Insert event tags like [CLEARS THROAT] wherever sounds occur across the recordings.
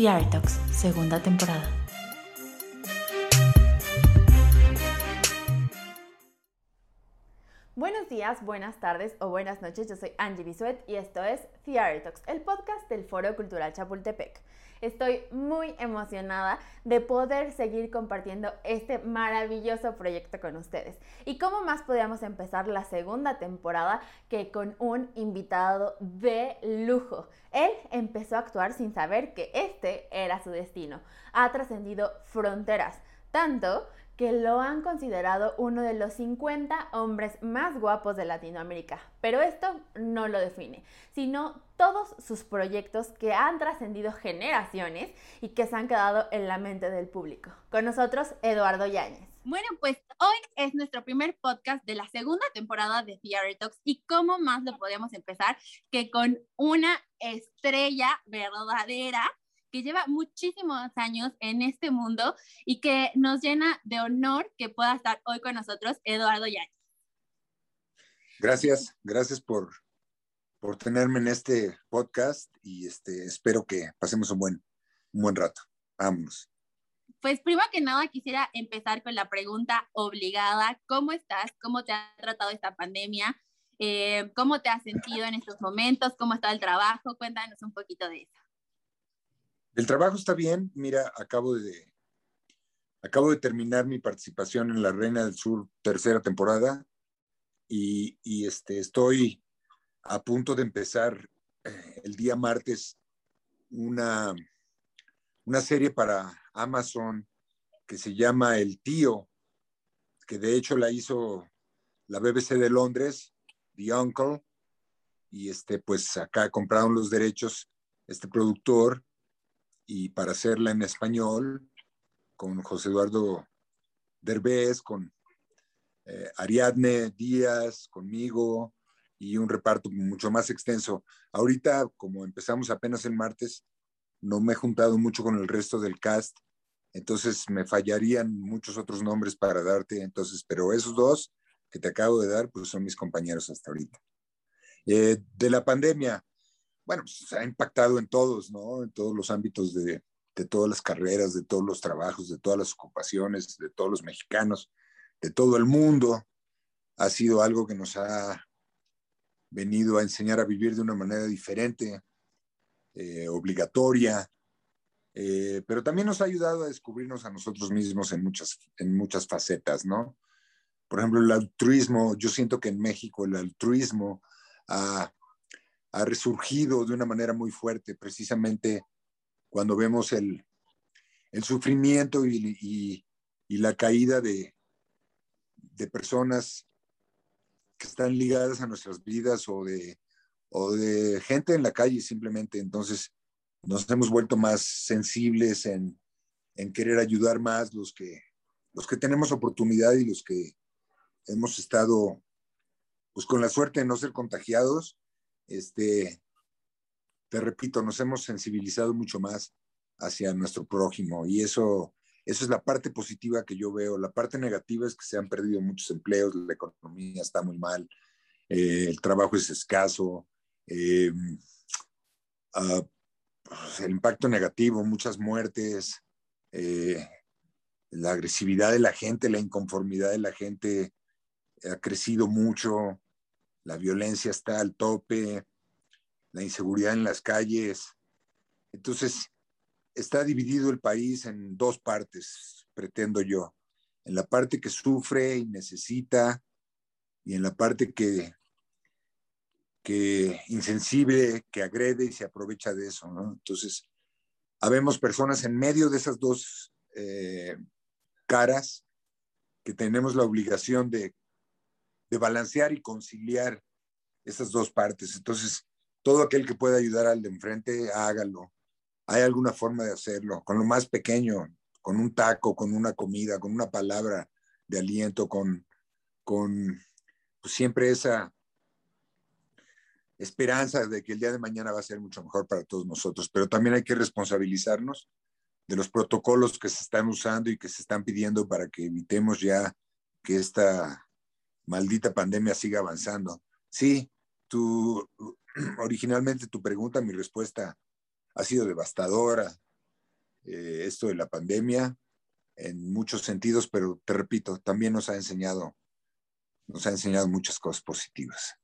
The Talks, segunda temporada. Buenos días, buenas tardes o buenas noches. Yo soy Angie Bisuet y esto es The Talks, el podcast del Foro Cultural Chapultepec. Estoy muy emocionada de poder seguir compartiendo este maravilloso proyecto con ustedes. ¿Y cómo más podíamos empezar la segunda temporada que con un invitado de lujo? Él empezó a actuar sin saber que este era su destino. Ha trascendido fronteras, tanto que lo han considerado uno de los 50 hombres más guapos de Latinoamérica. Pero esto no lo define, sino todos sus proyectos que han trascendido generaciones y que se han quedado en la mente del público. Con nosotros, Eduardo Yáñez. Bueno, pues hoy es nuestro primer podcast de la segunda temporada de PR Talks y cómo más lo podemos empezar que con una estrella verdadera que lleva muchísimos años en este mundo y que nos llena de honor que pueda estar hoy con nosotros Eduardo Yáñez. Gracias, gracias por, por tenerme en este podcast y este, espero que pasemos un buen, un buen rato. Vámonos. Pues primero que nada quisiera empezar con la pregunta obligada. ¿Cómo estás? ¿Cómo te ha tratado esta pandemia? Eh, ¿Cómo te has sentido en estos momentos? ¿Cómo está el trabajo? Cuéntanos un poquito de eso. El trabajo está bien. Mira, acabo de, acabo de terminar mi participación en La Reina del Sur, tercera temporada, y, este, estoy a punto de empezar eh, el día martes una, una serie para Amazon que se llama El Tío, que de hecho la hizo la BBC de Londres, The Uncle, y este, pues acá compraron los derechos este productor y para hacerla en español con José Eduardo Derbez, con eh, Ariadne Díaz, conmigo y un reparto mucho más extenso. Ahorita, como empezamos apenas el martes, no me he juntado mucho con el resto del cast, entonces me fallarían muchos otros nombres para darte, entonces, pero esos dos que te acabo de dar, pues son mis compañeros hasta ahorita. Eh, de la pandemia, bueno, pues ha impactado en todos, ¿no? En todos los ámbitos de, de todas las carreras, de todos los trabajos, de todas las ocupaciones, de todos los mexicanos, de todo el mundo. Ha sido algo que nos ha venido a enseñar a vivir de una manera diferente, eh, obligatoria, eh, pero también nos ha ayudado a descubrirnos a nosotros mismos en muchas, en muchas facetas, ¿no? Por ejemplo, el altruismo, yo siento que en México el altruismo ha, ha resurgido de una manera muy fuerte, precisamente cuando vemos el, el sufrimiento y, y, la caída de, de personas que están ligadas a nuestras vidas o de, o de gente en la calle simplemente. Entonces nos hemos vuelto más sensibles en, en querer ayudar más los que, los que tenemos oportunidad y los que hemos estado pues con la suerte de no ser contagiados este, te repito, nos hemos sensibilizado mucho más hacia nuestro prójimo y eso, eso es la parte positiva que yo veo. La parte negativa es que se han perdido muchos empleos, la economía está muy mal, eh, el trabajo es escaso, eh, uh, el impacto negativo, muchas muertes, eh, la agresividad de la gente, la inconformidad de la gente ha crecido mucho la violencia está al tope, la inseguridad en las calles. Entonces, está dividido el país en dos partes, pretendo yo. En la parte que sufre y necesita y en la parte que, que insensible, que agrede y se aprovecha de eso. Entonces, habemos personas en medio de esas dos eh, caras que tenemos la obligación de de balancear y conciliar esas dos partes. Entonces, todo aquel que pueda ayudar al de enfrente, hágalo. Hay alguna forma de hacerlo, con lo más pequeño, con un taco, con una comida, con una palabra de aliento, con, con pues, siempre esa esperanza de que el día de mañana va a ser mucho mejor para todos nosotros. Pero también hay que responsabilizarnos de los protocolos que se están usando y que se están pidiendo para que evitemos ya que esta maldita pandemia siga avanzando. Sí, tú, [CLEARS THROAT] originalmente tu pregunta, mi respuesta ha sido devastadora. eh, esto de la pandemia en muchos sentidos, pero te repito, también nos ha enseñado, nos ha enseñado muchas cosas positivas.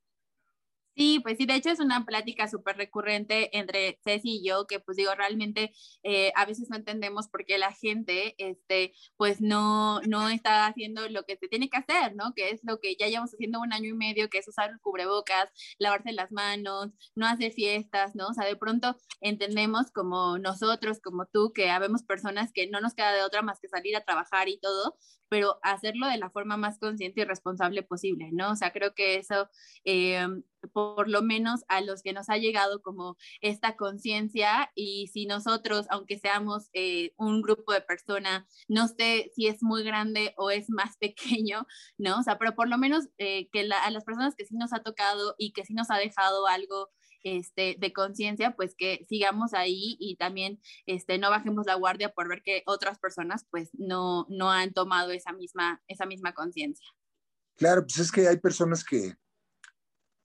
Sí, pues sí, de hecho es una plática súper recurrente entre Ceci y yo, que pues digo, realmente eh, a veces no entendemos por qué la gente, este, pues no, no está haciendo lo que se tiene que hacer, ¿no? Que es lo que ya llevamos haciendo un año y medio, que es usar el cubrebocas, lavarse las manos, no hacer fiestas, ¿no? O sea, de pronto entendemos como nosotros, como tú, que habemos personas que no nos queda de otra más que salir a trabajar y todo, pero hacerlo de la forma más consciente y responsable posible, ¿no? O sea, creo que eso, eh, por lo menos a los que nos ha llegado como esta conciencia y si nosotros, aunque seamos eh, un grupo de personas, no sé si es muy grande o es más [LAUGHS] pequeño, ¿no? O sea, pero por lo menos eh, que a las personas que sí nos ha tocado y que sí nos ha dejado algo este, de conciencia, pues que sigamos ahí y también este, no bajemos la guardia por ver que otras personas pues no, no han tomado esa misma, esa misma conciencia. Claro, pues es que hay personas que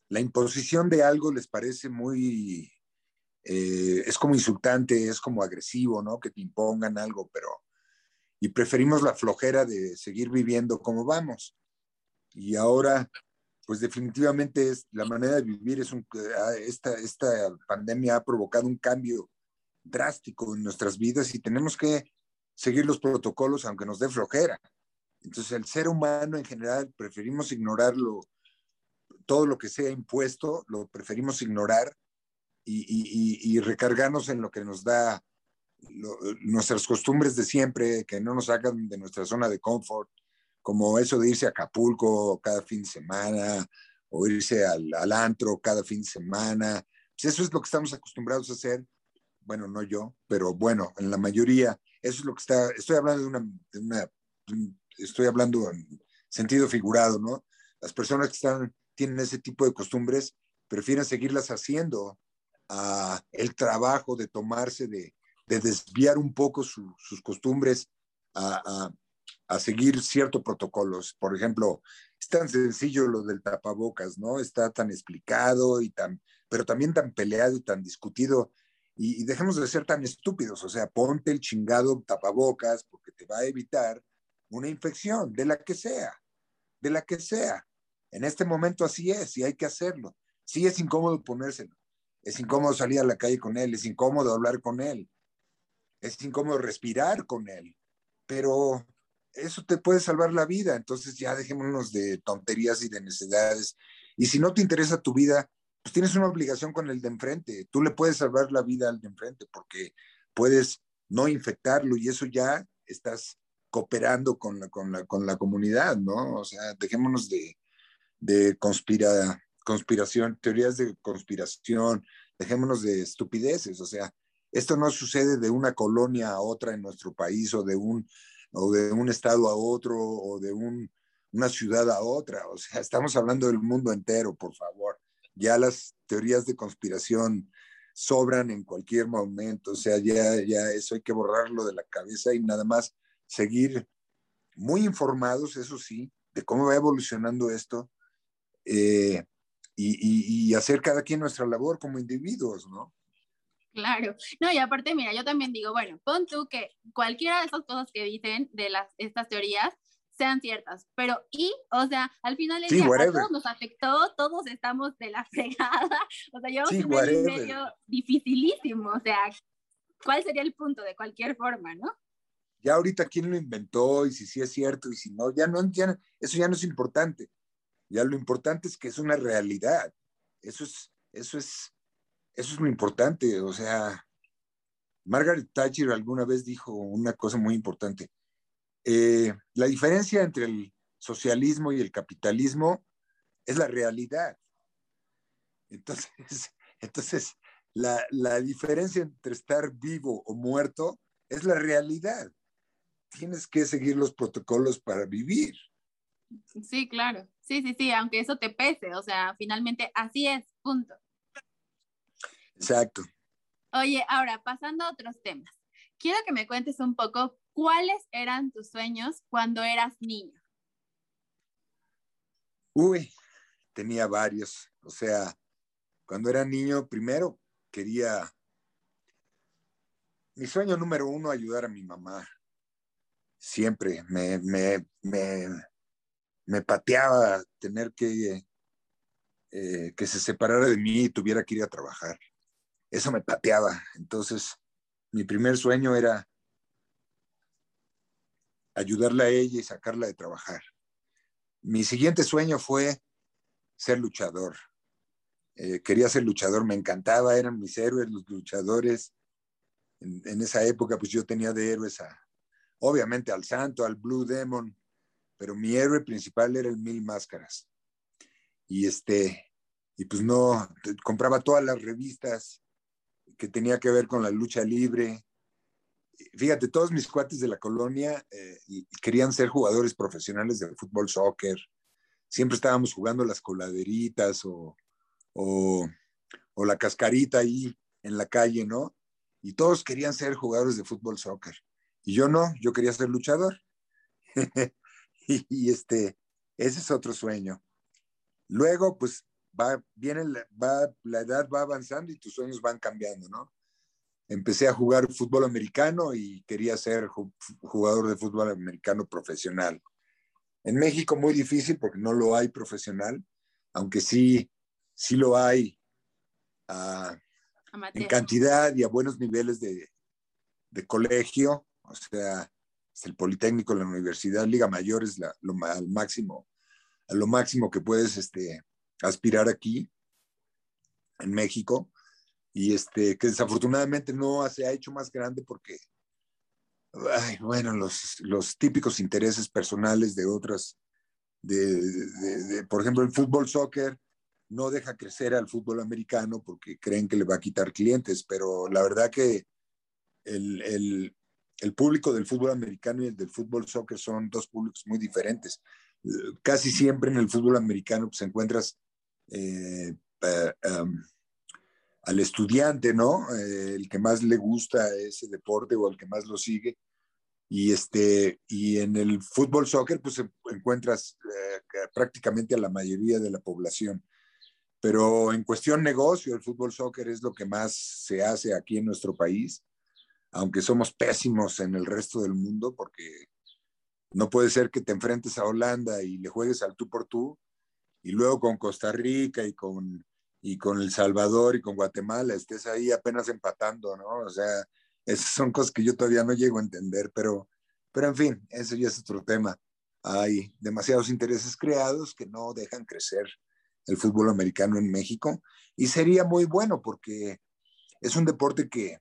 la imposición de algo les parece muy, eh, es como insultante, es como agresivo, ¿no? Que te impongan algo, pero, y preferimos la flojera de seguir viviendo como vamos. Y ahora pues definitivamente es la manera de vivir es un, ah, esta, esta pandemia ha provocado un cambio drástico en nuestras vidas y tenemos que seguir los protocolos aunque nos dé flojera. Entonces el ser humano en general preferimos ignorarlo, todo lo que sea impuesto, lo preferimos ignorar y, recargarnos en lo que nos da nuestras costumbres de siempre, que no nos sacan de nuestra zona de confort, como eso de irse a Acapulco cada fin de semana o irse al, al antro cada fin de semana. Pues eso es lo que estamos acostumbrados a hacer. Bueno, no yo, pero bueno, en la mayoría, eso es lo que está, estoy hablando de una, estoy hablando en sentido figurado, ¿no? Las personas que están, tienen ese tipo de costumbres prefieren seguirlas haciendo a el trabajo de tomarse, de, de desviar un poco su, sus costumbres a, a seguir ciertos protocolos. Por ejemplo, es tan sencillo lo del tapabocas, ¿no? Está tan explicado y tan, pero también tan peleado y tan discutido. Y, y, dejemos de ser tan estúpidos, o sea, ponte el chingado tapabocas porque te va a evitar una infección, de la que sea, de la que sea. En este momento así es y hay que hacerlo. Sí es incómodo ponérselo, es incómodo salir a la calle con él, es incómodo hablar con él, es incómodo respirar con él, pero eso te puede salvar la vida. Entonces ya dejémonos de tonterías y de necesidades. Y si no te interesa tu vida, pues tienes una obligación con el de enfrente. Tú le puedes salvar la vida al de enfrente porque puedes no infectarlo y eso ya estás cooperando con la, con la, con la comunidad, ¿no? O sea, dejémonos de, de conspira, conspiración, teorías de conspiración, dejémonos de estupideces. O sea, esto no sucede de una colonia a otra en nuestro país o de un o de un estado a otro o de un, una ciudad a otra. O sea, estamos hablando del mundo entero, por favor. Ya las teorías de conspiración sobran en cualquier momento. O sea, ya, ya eso hay que borrarlo de la cabeza y nada más seguir muy informados, eso sí, de cómo va evolucionando esto eh, y, y, y hacer cada quien nuestra labor como individuos, ¿no? Claro, no, y aparte, mira, yo también digo, bueno, pon tú que cualquiera de esas cosas que dicen de las, estas teorías sean ciertas, pero y, o sea, al final del sí, día a todos nos afectó, todos estamos de la [LAUGHS] fregada, o sea, yo sí, un año medio dificilísimo, o sea, ¿cuál sería el punto de cualquier forma, no? Ya ahorita quién lo inventó y si sí es cierto y si no, ya no, ya, eso ya no es importante, ya lo importante es que es una realidad, eso es, eso es eso es lo importante, o sea, Margaret Thatcher alguna vez dijo una cosa muy importante. Eh, la diferencia entre el socialismo y el capitalismo es la realidad. Entonces, [LAUGHS] entonces la, la diferencia entre estar vivo o muerto es la realidad. Tienes que seguir los protocolos para vivir. Sí, claro. Sí, sí, sí, aunque eso te pese, o sea, finalmente así es, punto. Exacto. Oye, ahora pasando a otros temas, quiero que me cuentes un poco cuáles eran tus sueños cuando eras niño. Uy, tenía varios. O sea, cuando era niño, primero quería, mi sueño número uno, ayudar a mi mamá. Siempre me, me, me, me pateaba tener que, eh, que se separara de mí y tuviera que ir a trabajar. Eso me pateaba. Entonces, mi primer sueño era ayudarla a ella y sacarla de trabajar. Mi siguiente sueño fue ser luchador. Eh, quería ser luchador, me encantaba, eran mis héroes, los luchadores. En, esa época, pues yo tenía de héroes a, obviamente al Santo, al Blue Demon, pero mi héroe principal era el Mil Máscaras. Y este, y pues no, compraba todas las revistas que tenía que ver con la lucha libre. Fíjate, todos mis cuates de la colonia eh, querían ser jugadores profesionales de fútbol, soccer. Siempre estábamos jugando las coladeritas o, o, la cascarita ahí en la calle, ¿no? Y todos querían ser jugadores de fútbol, soccer. Y yo no, yo quería ser luchador. [LAUGHS] y, este, ese es otro sueño. Luego, pues, va, viene, va, la edad va avanzando y tus sueños van cambiando, ¿no? Empecé a jugar fútbol americano y quería ser jugador de fútbol americano profesional. En México muy difícil porque no lo hay profesional, aunque sí sí lo hay en cantidad y a buenos niveles de, colegio, o sea, el Politécnico, la Universidad, Liga Mayor es lo, al máximo, a lo máximo que puedes este, aspirar aquí en México y este, que desafortunadamente no se ha hecho más grande porque, bueno, los, los típicos intereses personales de otras, de, por ejemplo, el fútbol, soccer, no deja crecer al fútbol americano porque creen que le va a quitar clientes, pero la verdad que el, público del fútbol americano y el del fútbol soccer son dos públicos muy diferentes. Casi siempre en el fútbol americano pues, encuentras eh, al estudiante, ¿no? Eh, el que más le gusta ese deporte o el que más lo sigue. Y, este, y en el fútbol soccer, pues encuentras eh, prácticamente a la mayoría de la población. Pero en cuestión negocio, el fútbol soccer es lo que más se hace aquí en nuestro país, aunque somos pésimos en el resto del mundo, porque no puede ser que te enfrentes a Holanda y le juegues al tú por tú, y luego con Costa Rica y con, y con El Salvador y con Guatemala estés ahí apenas empatando, ¿no? O sea, esas son cosas que yo todavía no llego a entender, pero, pero en fin, eso ya es otro tema. Hay demasiados intereses creados que no dejan crecer el fútbol americano en México y sería muy bueno porque es un deporte que,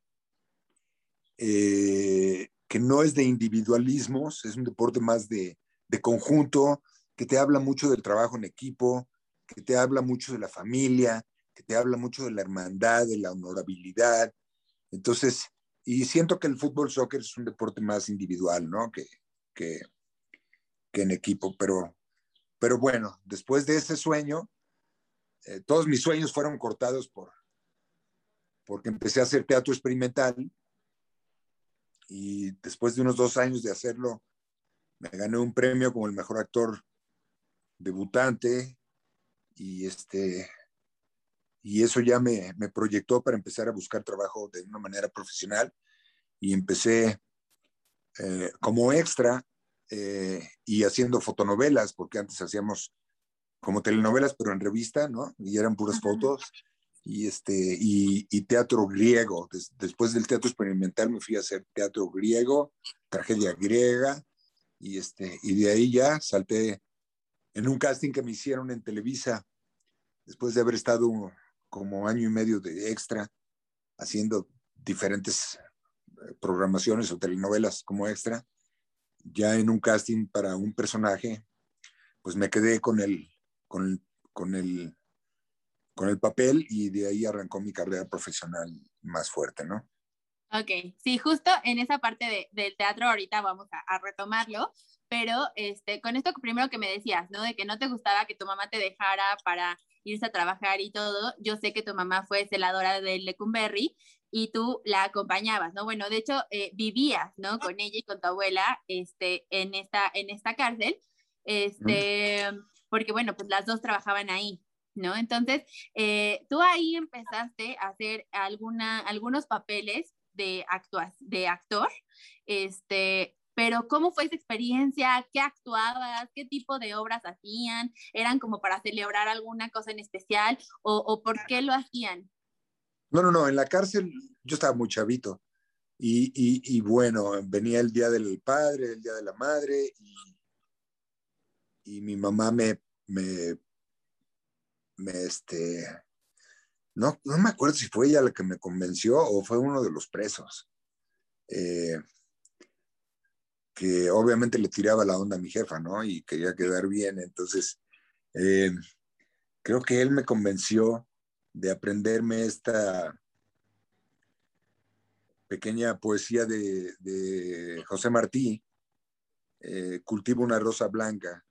eh, que no es de individualismos, es un deporte más de, de conjunto, que te habla mucho del trabajo en equipo, que te habla mucho de la familia, que te habla mucho de la hermandad, de la honorabilidad. Entonces, y siento que el fútbol soccer es un deporte más individual, ¿no? Que, que, que en equipo, pero, pero bueno, después de ese sueño, eh, todos mis sueños fueron cortados por, porque empecé a hacer teatro experimental y después de unos dos años de hacerlo, me gané un premio como el mejor actor debutante y este y eso ya me, me proyectó para empezar a buscar trabajo de una manera profesional y empecé eh, como extra eh, y haciendo fotonovelas, porque antes hacíamos como telenovelas, pero en revista, ¿no? Y eran puras fotos. Y, este, y, teatro griego. después del teatro experimental me fui a hacer teatro griego, tragedia griega, y, este, y de ahí ya salté en un casting que me hicieron en Televisa, después de haber estado como año y medio de extra, haciendo diferentes eh, programaciones o telenovelas como extra, ya en un casting para un personaje, pues me quedé con el, con, con, el, con el papel y de ahí arrancó mi carrera profesional más fuerte, ¿no? Ok, sí, justo en esa parte de, del teatro ahorita vamos a, a, retomarlo, pero este, con esto primero que me decías, ¿no? De que no te gustaba que tu mamá te dejara para irse a trabajar y todo, yo sé que tu mamá fue celadora del Lecumberri y tú la acompañabas, ¿no? Bueno, de hecho, eh, vivías, ¿no? Con ella y con tu abuela este, en, esta, en esta cárcel. Este, porque bueno, pues las dos trabajaban ahí, ¿no? Entonces, eh, tú ahí empezaste a hacer alguna, algunos papeles de, de actor, este, pero ¿cómo fue esa experiencia? ¿Qué actuabas? ¿Qué tipo de obras hacían? ¿Eran como para celebrar alguna cosa en especial o, o por qué lo hacían? No, no, no, en la cárcel yo estaba muy chavito y, y, y bueno, venía el día del padre, el día de la madre y, y mi mamá me, me, me este, no, no me acuerdo si fue ella la que me convenció o fue uno de los presos. Eh, que obviamente le tiraba la onda a mi jefa, ¿no? Y quería quedar bien. Entonces, eh, creo que él me convenció de aprenderme esta pequeña poesía de, José Martí, eh, Cultivo una rosa blanca.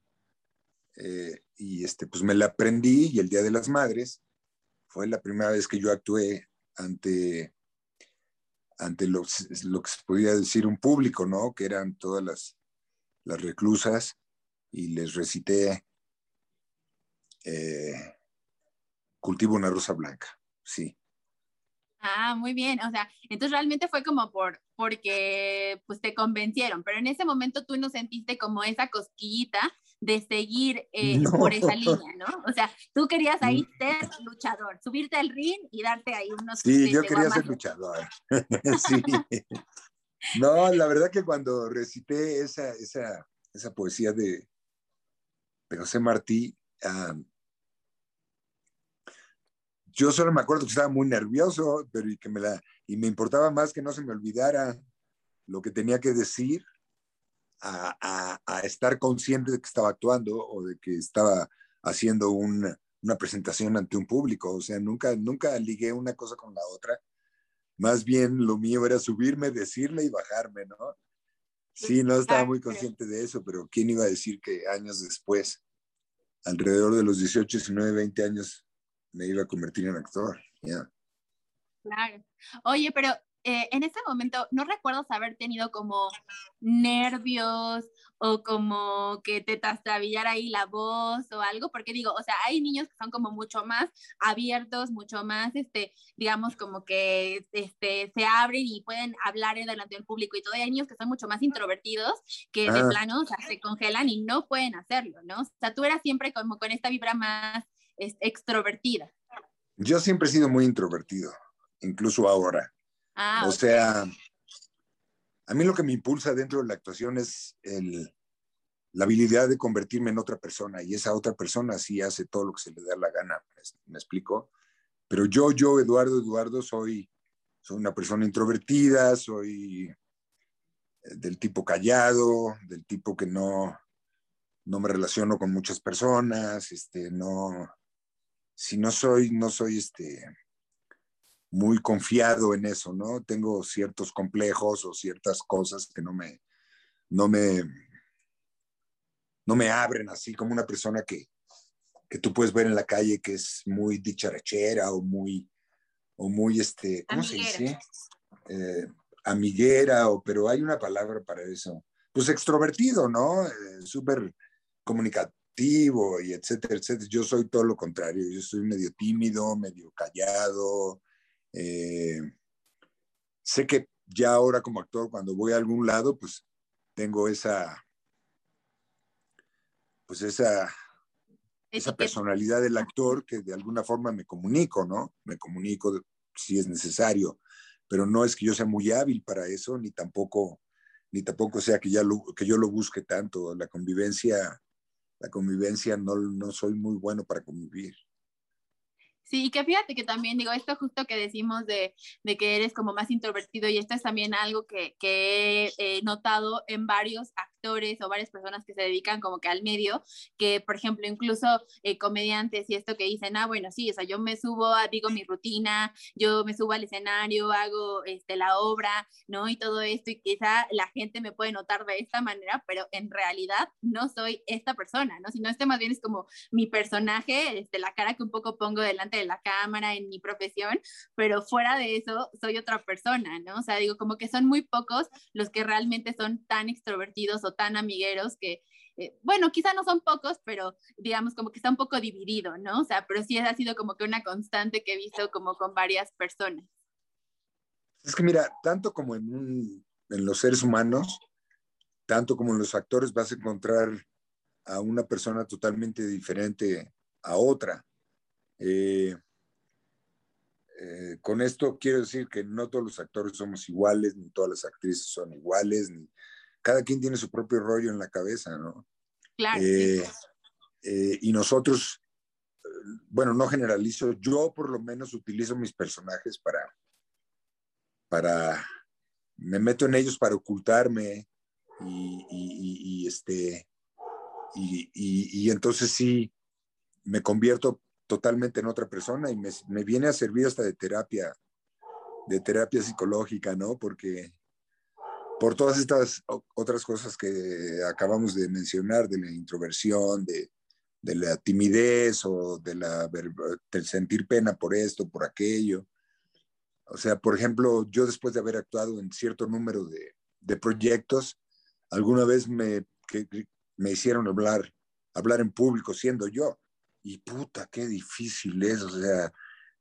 Eh, y este, pues me la aprendí y el Día de las Madres fue la primera vez que yo actué ante ante lo, que se podía decir un público, ¿no? Que eran todas las, las reclusas y les recité eh, Cultivo una rosa blanca, sí. Ah, muy bien. O sea, entonces realmente fue como por, porque pues te convencieron, pero en ese momento tú no sentiste como esa cosquillita de seguir eh, por esa línea, ¿no? O sea, tú querías ahí mm. ser luchador, subirte al ring y darte ahí unos... Sí, yo quería ser luchador. [LAUGHS] sí. No, la verdad que cuando recité esa, esa, esa poesía de, de José Martí, yo solo me acuerdo que estaba muy nervioso, pero y que me la y me importaba más que no se me olvidara lo que tenía que decir a, estar consciente de que estaba actuando o de que estaba haciendo una, presentación ante un público. O sea, nunca, nunca ligué una cosa con la otra. Más bien lo mío era subirme, decirle y bajarme, ¿no? Sí, no estaba muy consciente de eso, pero ¿quién iba a decir que años después, alrededor de los 18, 19, 20 años, me iba a convertir en actor? Claro. Oye, pero eh, en ese momento no recuerdo haber tenido como nervios o como que te trastabillara ahí la voz o algo, porque digo, o sea, hay niños que son como mucho más abiertos, mucho más, este, digamos, como que este, se abren y pueden hablar en delante del público y todo, y hay niños que son mucho más introvertidos, que de ah. plano, o sea, se congelan y no pueden hacerlo, ¿no? O sea, tú eras siempre como con esta vibra más este, extrovertida. Yo siempre he sido muy introvertido, incluso ahora. Ah, o sea, a mí lo que me impulsa dentro de la actuación es la habilidad de convertirme en otra persona y esa otra persona sí hace todo lo que se le da la gana, ¿me, explico? Pero yo, yo, Eduardo, Eduardo, soy, soy una persona introvertida, soy eh, del tipo callado, del tipo que no, no me relaciono con muchas personas, este, no, si no soy, no soy, este, muy confiado en eso, ¿no? Tengo ciertos complejos o ciertas cosas que no me, no me, no me abren así como una persona que, que tú puedes ver en la calle que es muy dicharachera o muy, o muy, este, ¿cómo se dice? Eh, amiguera, o, pero hay una palabra para eso. Pues extrovertido, ¿no? Eh, Súper comunicativo y etcétera, etcétera. Yo soy todo lo contrario, yo soy medio tímido, medio callado, eh, sé que ya ahora como actor, cuando voy a algún lado, pues tengo esa, pues esa, esa personalidad del actor que de alguna forma me comunico, ¿no? Me comunico si es necesario, pero no es que yo sea muy hábil para eso, ni tampoco, ni tampoco sea que, ya que yo lo busque tanto. La convivencia, la convivencia no, no soy muy bueno para convivir. Sí, y que fíjate que también digo, esto justo que decimos de, de que eres como más introvertido y esto es también algo que, que he notado en varios o varias personas que se dedican como que al medio, que por ejemplo incluso eh, comediantes y esto que dicen, ah, bueno, sí, o sea, yo me subo, digo mi rutina, yo me subo al escenario, hago este, la obra, ¿no? Y todo esto, y quizá la gente me puede notar de esta manera, pero en realidad no soy esta persona, ¿no? Sino este más bien es como mi personaje, este, la cara que un poco pongo delante de la cámara en mi profesión, pero fuera de eso soy otra persona, ¿no? O sea, digo, como que son muy pocos los que realmente son tan extrovertidos o tan amigueros que, eh, bueno, quizá no son pocos, pero digamos como que está un poco dividido, ¿no? O sea, pero sí ha sido como que una constante que he visto como con varias personas. Es que mira, tanto como en, en los seres humanos, tanto como en los actores vas a encontrar a una persona totalmente diferente a otra. Eh, eh, con esto quiero decir que no todos los actores somos iguales, ni todas las actrices son iguales, ni cada quien tiene su propio rollo en la cabeza, ¿no? Claro. Eh, y nosotros, bueno, no generalizo, yo por lo menos utilizo mis personajes para, para, me meto en ellos para ocultarme y, este, y, entonces sí, me convierto totalmente en otra persona y me, me, viene a servir hasta de terapia, de terapia psicológica, ¿no? Porque por todas estas otras cosas que acabamos de mencionar, de la introversión, de, la timidez o de la, del sentir pena por esto, por aquello. O sea, por ejemplo, yo después de haber actuado en cierto número de, proyectos, alguna vez me, me hicieron hablar, hablar en público siendo yo. Y puta, qué difícil es, o sea,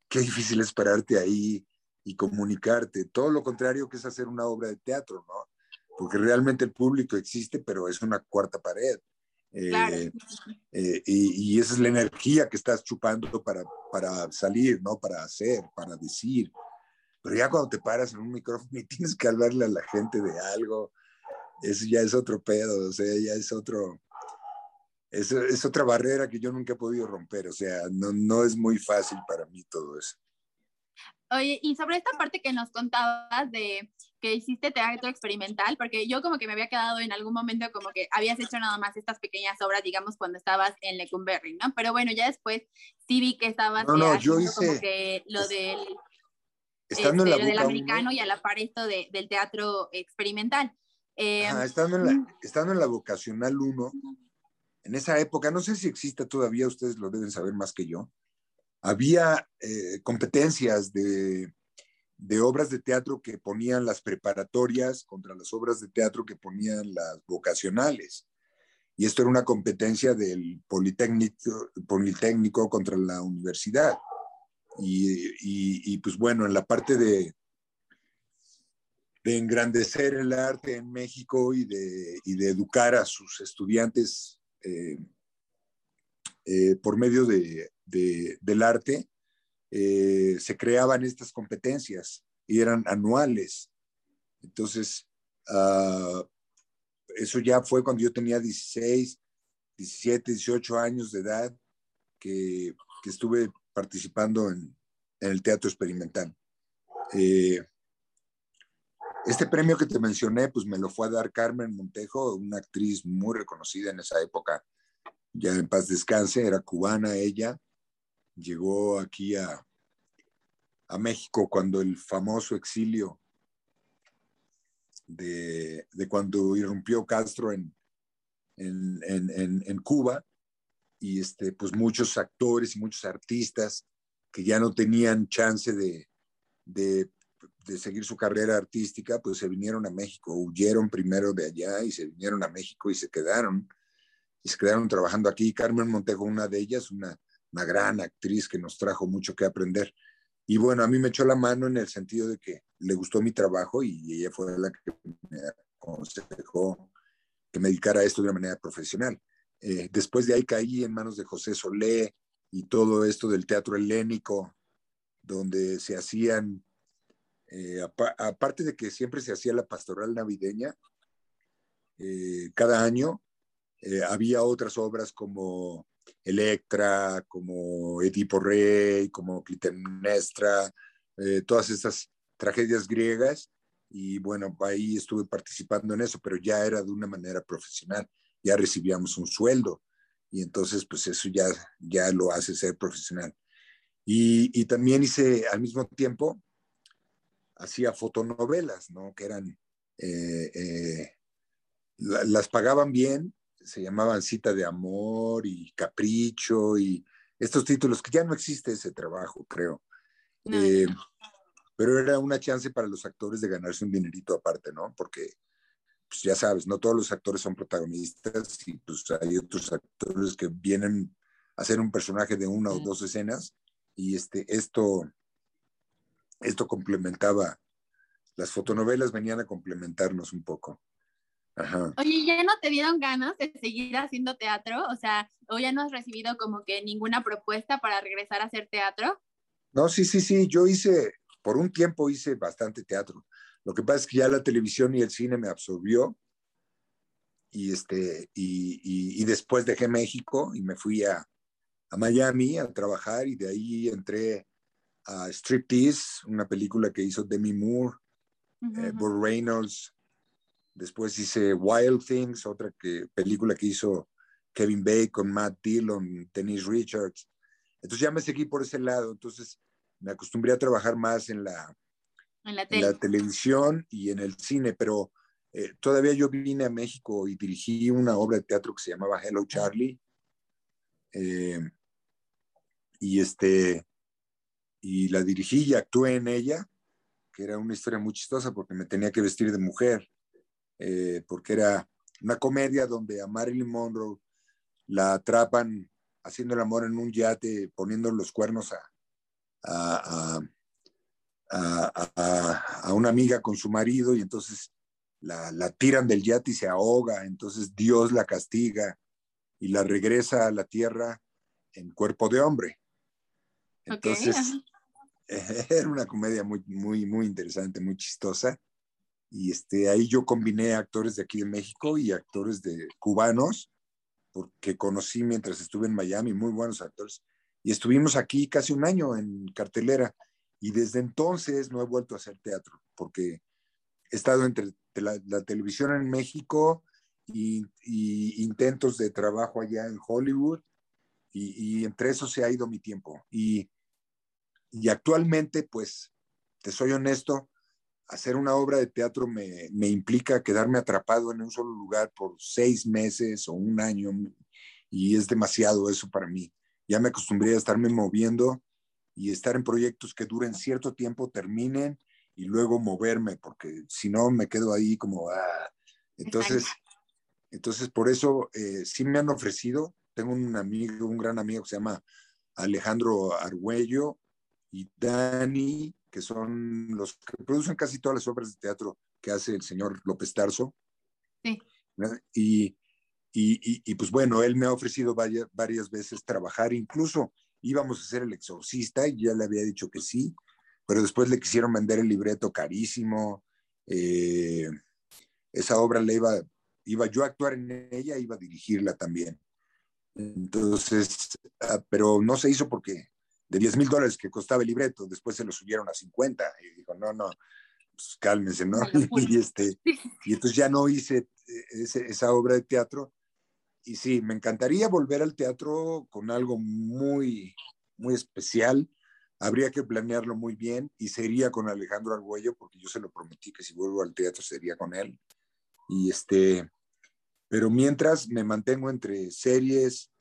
qué difícil es pararte ahí y comunicarte. Todo lo contrario que es hacer una obra de teatro, ¿no? Porque realmente el público existe, pero es una cuarta pared. Eh, eh, y, y, esa es la energía que estás chupando para, para salir, ¿no? Para hacer, para decir. Pero ya cuando te paras en un micrófono y [LAUGHS] tienes que hablarle a la gente de algo, eso ya es otro pedo, o sea, ya es otro, es, es otra barrera que yo nunca he podido romper, o sea, no, no es muy fácil para mí todo eso. Oye, y sobre esta parte que nos contabas de que hiciste teatro experimental, porque yo como que me había quedado en algún momento como que habías hecho nada más estas pequeñas obras, digamos, cuando estabas en Lecumberri, ¿no? Pero bueno, ya después sí vi que estabas no, no, yo hice, como que lo del, estando en la este, del americano y a la par esto de, del teatro experimental. Eh, estando, en la, estando en la vocacional 1, en esa época, no sé si existe todavía, ustedes lo deben saber más que yo, había eh, competencias de, de, obras de teatro que ponían las preparatorias contra las obras de teatro que ponían las vocacionales. Y esto era una competencia del Politécnico, Politécnico contra la universidad. Y, y, pues bueno, en la parte de, de engrandecer el arte en México y de, y de educar a sus estudiantes eh, eh, por medio de, del arte, eh, se creaban estas competencias y eran anuales. Entonces, uh, eso ya fue cuando yo tenía 16, 17, 18 años de edad que, estuve participando en, en, el teatro experimental. Eh, este premio que te mencioné, pues me lo fue a dar Carmen Montejo, una actriz muy reconocida en esa época, ya en paz descanse, era cubana ella, llegó aquí a, a México cuando el famoso exilio de, de cuando irrumpió Castro en, en, en, en, Cuba, y este, pues muchos actores y muchos artistas que ya no tenían chance de, de de seguir su carrera artística, pues se vinieron a México, huyeron primero de allá y se vinieron a México y se quedaron, y se quedaron trabajando aquí. Carmen Montejo, una de ellas, una, una gran actriz que nos trajo mucho que aprender. Y bueno, a mí me echó la mano en el sentido de que le gustó mi trabajo y ella fue la que me aconsejó que me dedicara a esto de una manera profesional. Eh, después de ahí caí en manos de José Solé y todo esto del teatro helénico, donde se hacían eh, aparte de que siempre se hacía la pastoral navideña, eh, cada año eh, había otras obras como Electra, como Edipo Rey, como Clitemnestra, todas estas tragedias griegas. Y bueno, ahí estuve participando en eso, pero ya era de una manera profesional, ya recibíamos un sueldo y entonces pues eso ya, ya lo hace ser profesional. Y, y también hice al mismo tiempo hacía fotonovelas, ¿no? Que eran, eh, eh, las pagaban bien, se llamaban Cita de Amor y Capricho y estos títulos, que ya no existe ese trabajo, creo. Eh, pero era una chance para los actores de ganarse un dinerito aparte, ¿no? Porque, pues ya sabes, no todos los actores son protagonistas y pues hay otros actores que vienen a hacer un personaje de una o dos escenas y este, esto esto complementaba las fotonovelas venían a complementarnos un poco. Ajá. Oye, ¿ya no te dieron ganas de seguir haciendo teatro? O sea, ¿o ya no has recibido como que ninguna propuesta para regresar a hacer teatro? No, sí, sí, sí, yo hice, por un tiempo hice bastante teatro. Lo que pasa es que ya la televisión y el cine me absorbió y, este, y, y, después dejé México y me fui a, a, Miami a trabajar y de ahí entré a Striptease, una película que hizo Demi Moore, uh -huh. eh, Reynolds. Después hice Wild Things, otra que, película que hizo Kevin Bacon, Matt Dillon, Denise Richards. Entonces ya me seguí por ese lado. Entonces me acostumbré a trabajar más en la, en la, en la televisión y en el cine, pero eh, todavía yo vine a México y dirigí una obra de teatro que se llamaba Hello Charlie. Eh, y este y la dirigí y actué en ella, que era una historia muy chistosa porque me tenía que vestir de mujer, eh, porque era una comedia donde a Marilyn Monroe la atrapan haciendo el amor en un yate, poniendo los cuernos a, a, a, a, una amiga con su marido y entonces la, la, tiran del yate y se ahoga, entonces Dios la castiga y la regresa a la tierra en cuerpo de hombre. Entonces, okay. [LAUGHS] era una comedia muy, muy, muy interesante, muy chistosa. Y este, ahí yo combiné actores de aquí de México y actores de cubanos, porque conocí mientras estuve en Miami, muy buenos actores. Y estuvimos aquí casi un año en cartelera. Y desde entonces no he vuelto a hacer teatro, porque he estado entre la, televisión en México y, y, intentos de trabajo allá en Hollywood, y, y, entre eso se ha ido mi tiempo. Y, y actualmente, pues, te soy honesto, hacer una obra de teatro me, me, implica quedarme atrapado en un solo lugar por seis meses o un año, y es demasiado eso para mí. Ya me acostumbré a estarme moviendo y estar en proyectos que duren cierto tiempo, terminen y luego moverme, porque si no me quedo ahí como, ah. entonces, entonces por eso eh, sí me han ofrecido, tengo un amigo, un gran amigo que se llama Alejandro Argüello y Dani, que son los que producen casi todas las obras de teatro que hace el señor López Tarso. Sí. Y, y, y, y, pues bueno, él me ha ofrecido varias, varias veces trabajar, incluso íbamos a ser el exorcista y ya le había dicho que sí, pero después le quisieron vender el libreto carísimo. Eh, esa obra le iba, iba yo a actuar en ella, iba a dirigirla también. Entonces, ah, pero no se hizo porque de 10 mil dólares que costaba el libreto, después se lo subieron a 50 y dijo, no, no, pues cálmense, ¿no? [LAUGHS] y, este, y entonces ya no hice ese, esa obra de teatro. Y sí, me encantaría volver al teatro con algo muy, muy especial habría que planearlo muy bien y sería con Alejandro Argüello, porque yo se lo prometí que si vuelvo al teatro sería con él. Y este, pero mientras me mantengo entre series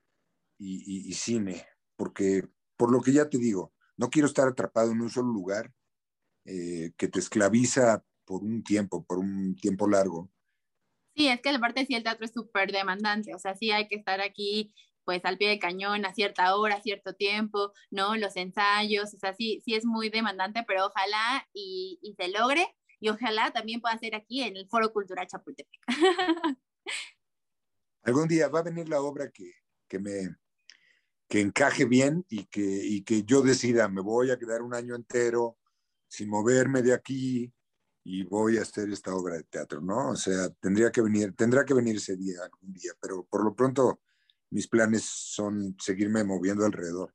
y, y, y cine, porque por lo que ya te digo, no quiero estar atrapado en un solo lugar eh, que te esclaviza por un tiempo, por un tiempo largo. Sí, es que aparte sí el teatro es súper demandante, o sea, sí hay que estar aquí pues al pie de cañón a cierta hora, a cierto tiempo, ¿no? Los ensayos, o sea, sí, sí es muy demandante, pero ojalá y, y se logre y ojalá también pueda ser aquí en el Foro Cultural Chapultepec. [LAUGHS] Algún día va a venir la obra que, que me que encaje bien y que, y que yo decida, me voy a quedar un año entero sin moverme de aquí y voy a hacer esta obra de teatro, ¿no? O sea, tendría que venir, tendrá que venir ese día algún día, pero por lo pronto mis planes son seguirme moviendo alrededor.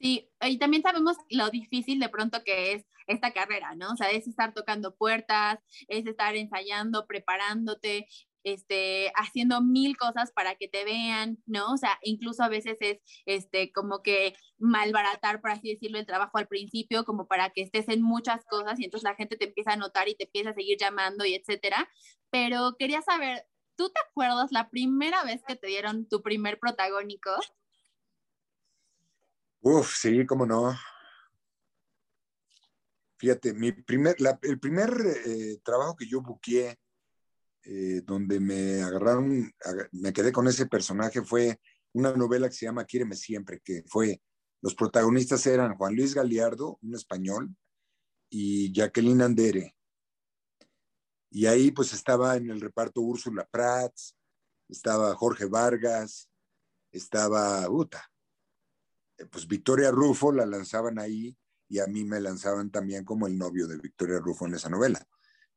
Sí, y también sabemos lo difícil de pronto que es esta carrera, ¿no? O sea, es estar tocando puertas, es estar ensayando, preparándote, este, haciendo mil cosas para que te vean, ¿no? O sea, incluso a veces es, este, como que malbaratar, por así decirlo, el trabajo al principio, como para que estés en muchas cosas y entonces la gente te empieza a notar y te empieza a seguir llamando y etcétera. Pero quería saber, ¿tú te acuerdas la primera vez que te dieron tu primer protagónico? Uf, sí, cómo no. Fíjate, mi primer, el primer eh, trabajo que yo buqueé, eh, donde me agarraron, me quedé con ese personaje, fue una novela que se llama Quíreme Siempre, que fue, los protagonistas eran Juan Luis Galiardo, un español, y Jacqueline Andere. Y ahí pues estaba en el reparto Úrsula Prats, estaba Jorge Vargas, estaba Uta. Pues Victoria Rufo la lanzaban ahí y a mí me lanzaban también como el novio de Victoria Rufo en esa novela.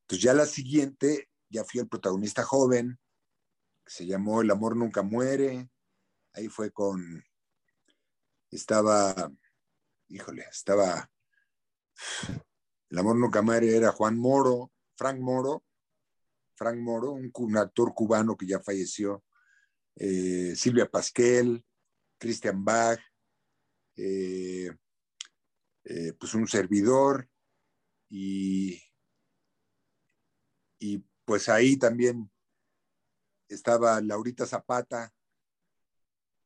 Entonces ya la siguiente, ya fui el protagonista joven, que se llamó El amor nunca muere. Ahí fue con, estaba, híjole, estaba, El amor nunca muere era Juan Moro, Frank Moro, Frank Moro, un, actor cubano que ya falleció, eh, Silvia Pasquel, Christian Bach, eh, eh, pues un servidor y, y pues ahí también estaba Laurita Zapata,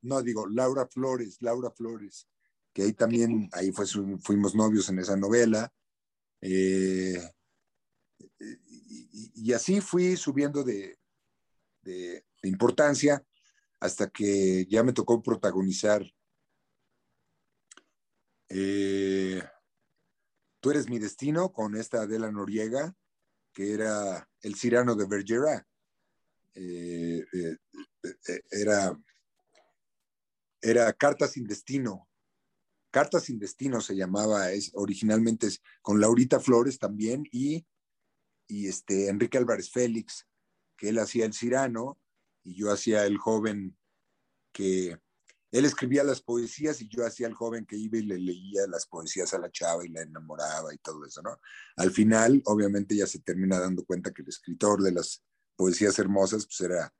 no digo, Laura Flores, Laura Flores, que ahí también, ahí fue, fuimos novios en esa novela. y, y, así fui subiendo de, de, importancia hasta que ya me tocó protagonizar eh, Tú eres mi destino con esta Adela Noriega, que era el Cirano de Bergerac. Eh, eh, era, era Carta sin Destino. Carta sin Destino se llamaba, es, originalmente es, con Laurita Flores también y y este, Enrique Álvarez Félix, que él hacía el Cirano y yo hacía el joven que él escribía las poesías y yo hacía el joven que iba y le leía las poesías a la chava y la enamoraba y todo eso, ¿no? Al final, obviamente, ya se termina dando cuenta que el escritor de las poesías hermosas, pues era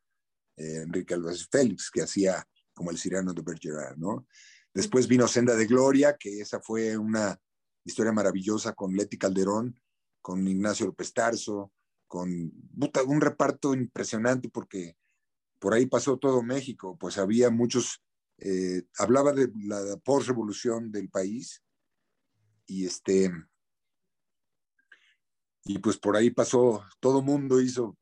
eh, Enrique Álvarez Félix, que hacía como el Cirano de Bergerac, ¿no? Después vino Senda de Gloria, que esa fue una historia maravillosa con Leti Calderón, con Ignacio López Tarso, con un reparto impresionante porque por ahí pasó todo México, pues había muchos, eh, hablaba de la post-revolución del país y este, y pues por ahí pasó, todo mundo hizo,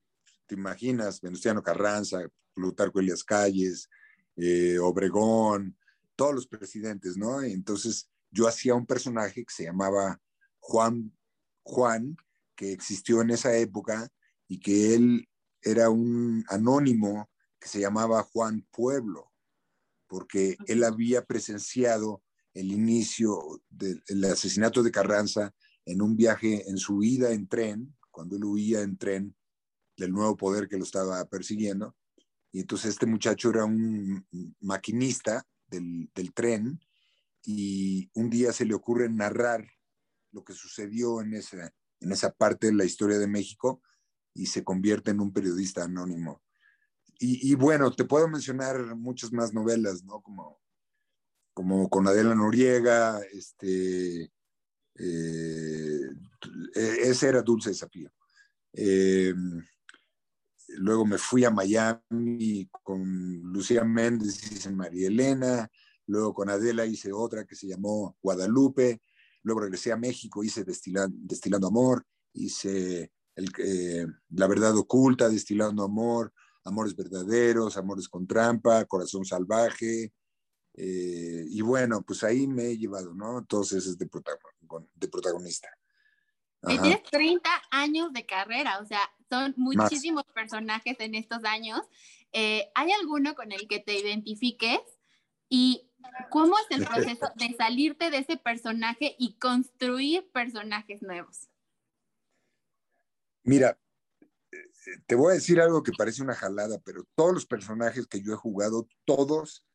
te imaginas, Venustiano Carranza, Plutarco Elias Calles, eh, Obregón, todos los presidentes, ¿no? Entonces yo hacía un personaje que se llamaba Juan Juan, que existió en esa época y que él era un anónimo que se llamaba Juan Pueblo, porque él había presenciado el inicio del asesinato de Carranza en un viaje en su ida en tren, cuando él huía en tren del nuevo poder que lo estaba persiguiendo. Y entonces este muchacho era un maquinista del, del tren y un día se le ocurre narrar lo que sucedió en esa, en esa parte de la historia de México y se convierte en un periodista anónimo. Y, bueno, te puedo mencionar muchas más novelas, ¿no? Como, como con Adela Noriega, este, eh, ese era Dulce Desafío. Eh, luego me fui a Miami con Lucía Méndez y María Elena, luego con Adela hice otra que se llamó Guadalupe, Luego regresé a México, hice Destilando, Amor, hice el, eh, La Verdad Oculta, Destilando Amor, Amores Verdaderos, Amores con Trampa, Corazón Salvaje. Eh, y bueno, pues ahí me he llevado, ¿no? Todos esos de, de protagonista. Tienes 30 años de carrera, o sea, son muchísimos personajes en estos años. Eh, ¿Hay alguno con el que te identifiques? Y ¿Cómo es el proceso [LAUGHS] de salirte de ese personaje y construir personajes nuevos? Mira, te voy a decir algo que parece una jalada, pero todos los personajes que yo he jugado, todos,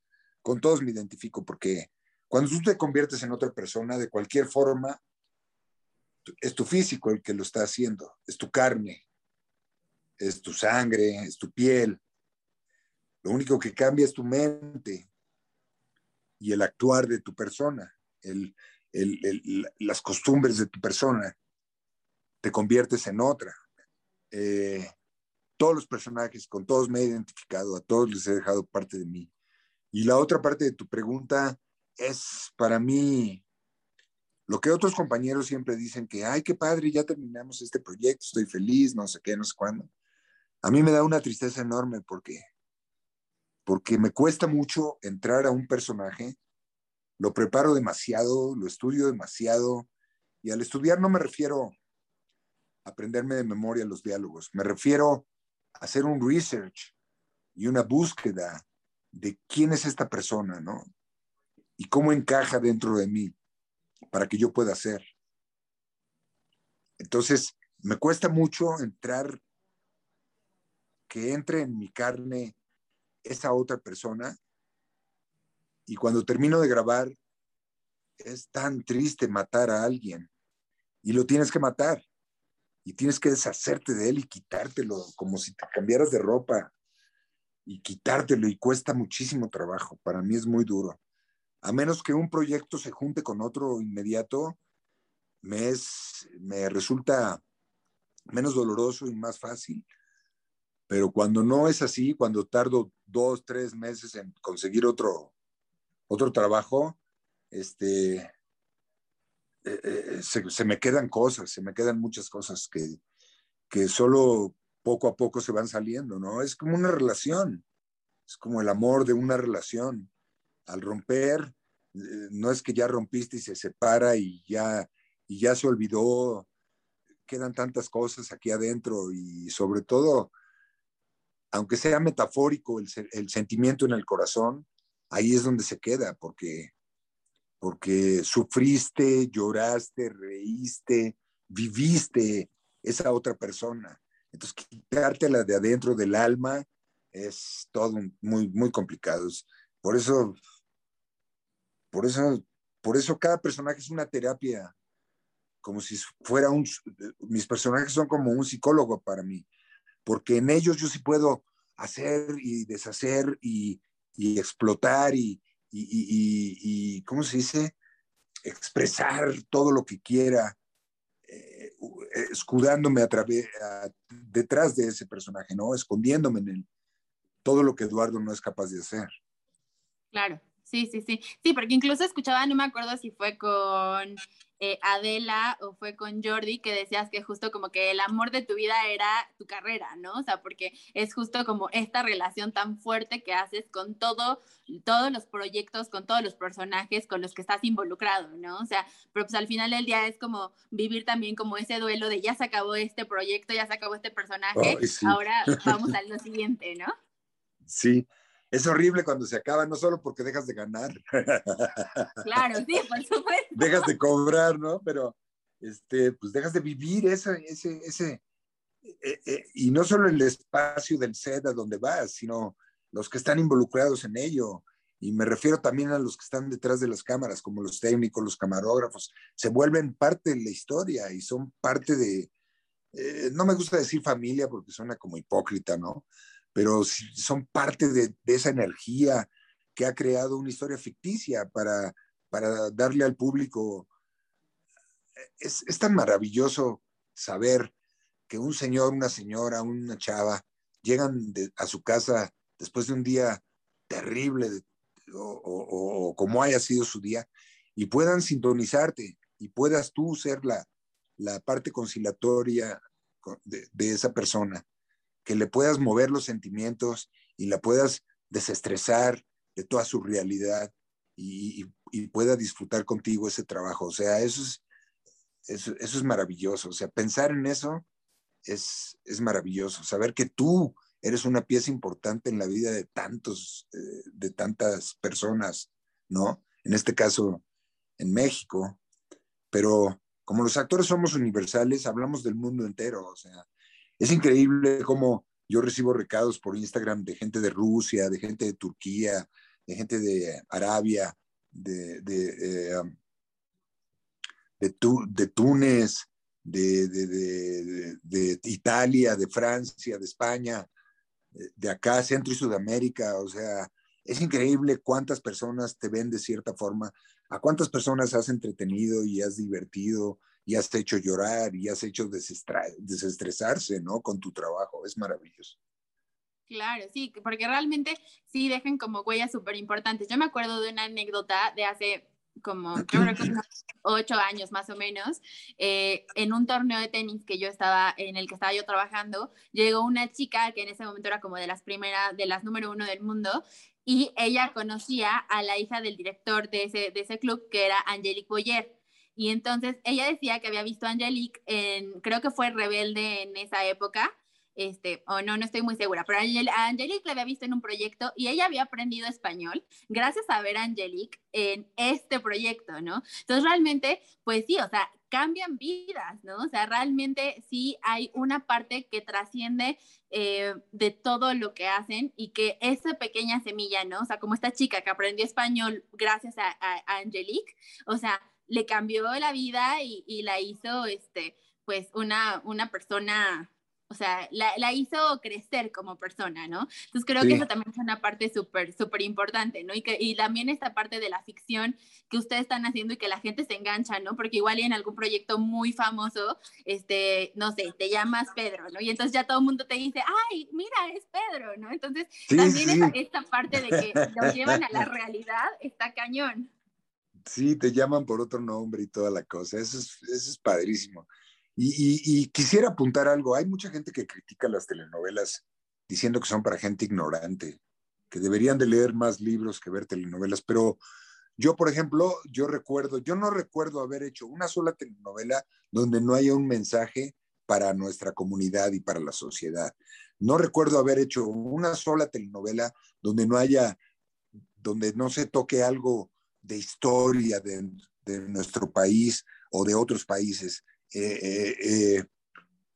con todos me identifico, porque cuando tú te conviertes en otra persona, de cualquier forma, es tu físico el que lo está haciendo, es tu carne, es tu sangre, es tu piel. Lo único que cambia es tu mente, y el actuar de tu persona, el, las costumbres de tu persona, te conviertes en otra. Eh, todos los personajes, con todos me he identificado, a todos les he dejado parte de mí. Y la otra parte de tu pregunta es para mí lo que otros compañeros siempre dicen que, ay, qué padre, ya terminamos este proyecto, estoy feliz, no sé qué, no sé cuándo. A mí me da una tristeza enorme porque porque me cuesta mucho entrar a un personaje, lo preparo demasiado, lo estudio demasiado Y al estudiar no me refiero aprenderme de memoria los diálogos, me refiero a hacer un research y una búsqueda de quién es esta persona, ¿no? Y cómo encaja dentro de mí para que yo pueda ser. Entonces, me cuesta mucho entrar, que entre en mi carne esa otra persona. Y cuando termino de grabar, es tan triste matar a alguien. Y lo tienes que matar. Y tienes que deshacerte de él y quitártelo, como si te cambiaras de ropa. Y quitártelo. Y cuesta muchísimo trabajo. Para mí es muy duro. A menos que un proyecto se junte con otro inmediato, me, es, me resulta menos doloroso y más fácil. Pero cuando no es así, cuando tardo dos, tres meses en conseguir otro, otro trabajo, este, eh, eh, se, me quedan cosas, se me quedan muchas cosas que, que solo poco a poco se van saliendo, ¿no? Es como una relación, es como el amor de una relación. Al romper, eh, no es que ya rompiste y se separa y ya, y ya se olvidó, quedan tantas cosas aquí adentro y sobre todo aunque sea metafórico el, sentimiento en el corazón, ahí es donde se queda, porque, porque sufriste, lloraste, reíste, viviste esa otra persona. Entonces, quitártela de adentro del alma es todo muy, muy complicado. Por eso, por eso, por eso cada personaje es una terapia, como si fuera un, mis personajes son como un psicólogo para mí porque en ellos yo sí puedo hacer y deshacer y, explotar y, y, ¿cómo se dice? Expresar todo lo que quiera, eh, escudándome a través, detrás de ese personaje, ¿no? Escondiéndome en él. Todo lo que Eduardo no es capaz de hacer. Claro, sí, sí, sí. Sí, porque incluso escuchaba, no me acuerdo si fue con eh, Adela o fue con Jordi que decías que justo como que el amor de tu vida era tu carrera, ¿no? O sea, porque es justo como esta relación tan fuerte que haces con todo, todos los proyectos, con todos los personajes con los que estás involucrado, ¿no? O sea, pero pues al final del día es como vivir también como ese duelo de ya se acabó este proyecto, ya se acabó este personaje, ahora vamos [LAUGHS] al lo siguiente, ¿no? Sí, es horrible cuando se acaba, no solo porque dejas de ganar. Claro, [LAUGHS] sí, por supuesto. Dejas de cobrar, ¿no? Pero, este, pues dejas de vivir ese, ese, ese, eh, eh, y no solo el espacio del set a donde vas, sino los que están involucrados en ello. Y me refiero también a los que están detrás de las cámaras, como los técnicos, los camarógrafos, se vuelven parte de la historia y son parte de, eh, no me gusta decir familia porque suena como hipócrita, ¿no? Pero son parte de, esa energía que ha creado una historia ficticia para, para darle al público. Es, tan maravilloso saber que un señor, una señora, una chava llegan a su casa después de un día terrible o, como haya sido su día y puedan sintonizarte y puedas tú ser la, la parte conciliatoria de esa persona que le puedas mover los sentimientos y la puedas desestresar de toda su realidad y, pueda disfrutar contigo ese trabajo. O sea, eso es, eso, es maravilloso. O sea, pensar en eso es, es maravilloso. Saber que tú eres una pieza importante en la vida de tantos, eh, de tantas personas, ¿no? En este caso, en México. Pero como los actores somos universales, hablamos del mundo entero. O sea, es increíble cómo yo recibo recados por Instagram de gente de Rusia, de gente de Turquía, de gente de Arabia, de, eh, um, Túnez, de, de, Italia, de Francia, de España, de acá, Centro y Sudamérica. O sea, es increíble cuántas personas te ven de cierta forma, a cuántas personas has entretenido y has divertido y has hecho llorar y has hecho desestresarse, ¿no? Con tu trabajo, es maravilloso. Claro, sí, porque realmente sí dejan como huellas súper importantes. Yo me acuerdo de una anécdota de hace como creo que [CLEARS THROAT] ocho años más o menos, eh, en un torneo de tenis que yo estaba, en el que estaba yo trabajando, llegó una chica que en ese momento era como de las primeras, de las número uno del mundo, y ella conocía a la hija del director de ese, de ese club, que era Angelique Boyer Y entonces ella decía que había visto a Angelique en, creo que fue Rebelde en esa época, este, o no, no estoy muy segura, pero a Angelique la había visto en un proyecto y ella había aprendido español gracias a ver a Angelique en este proyecto, ¿no? Entonces realmente, pues sí, o sea, cambian vidas, ¿no? O sea, realmente sí hay una parte que trasciende eh, de todo lo que hacen y que esa pequeña semilla, ¿no? O sea, como esta chica que aprendió español gracias a, a, Angelique, o sea, le cambió la vida y, y la hizo, este, pues, una, una persona o sea, la, hizo crecer como persona, ¿no? Entonces creo que eso también es una parte súper, súper importante, ¿no? Y, que, y también esta parte de la ficción que ustedes están haciendo y que la gente se engancha, ¿no? Porque igual en algún proyecto muy famoso, este, no sé, te llamas Pedro, ¿no? Y entonces ya todo el mundo te dice, ay, mira, es Pedro, ¿no? Entonces también esta parte de que lo llevan a la [LAUGHS] realidad está cañón. Sí, te llaman por otro nombre y toda la cosa, eso es, eso es padrísimo. Y, quisiera apuntar algo. Hay mucha gente que critica las telenovelas diciendo que son para gente ignorante, que deberían de leer más libros que ver telenovelas. Pero yo, por ejemplo, yo recuerdo, yo no recuerdo haber hecho una sola telenovela donde no haya un mensaje para nuestra comunidad y para la sociedad. No recuerdo haber hecho una sola telenovela donde no haya, donde no se toque algo de historia de, de nuestro país o de otros países. Eh, eh,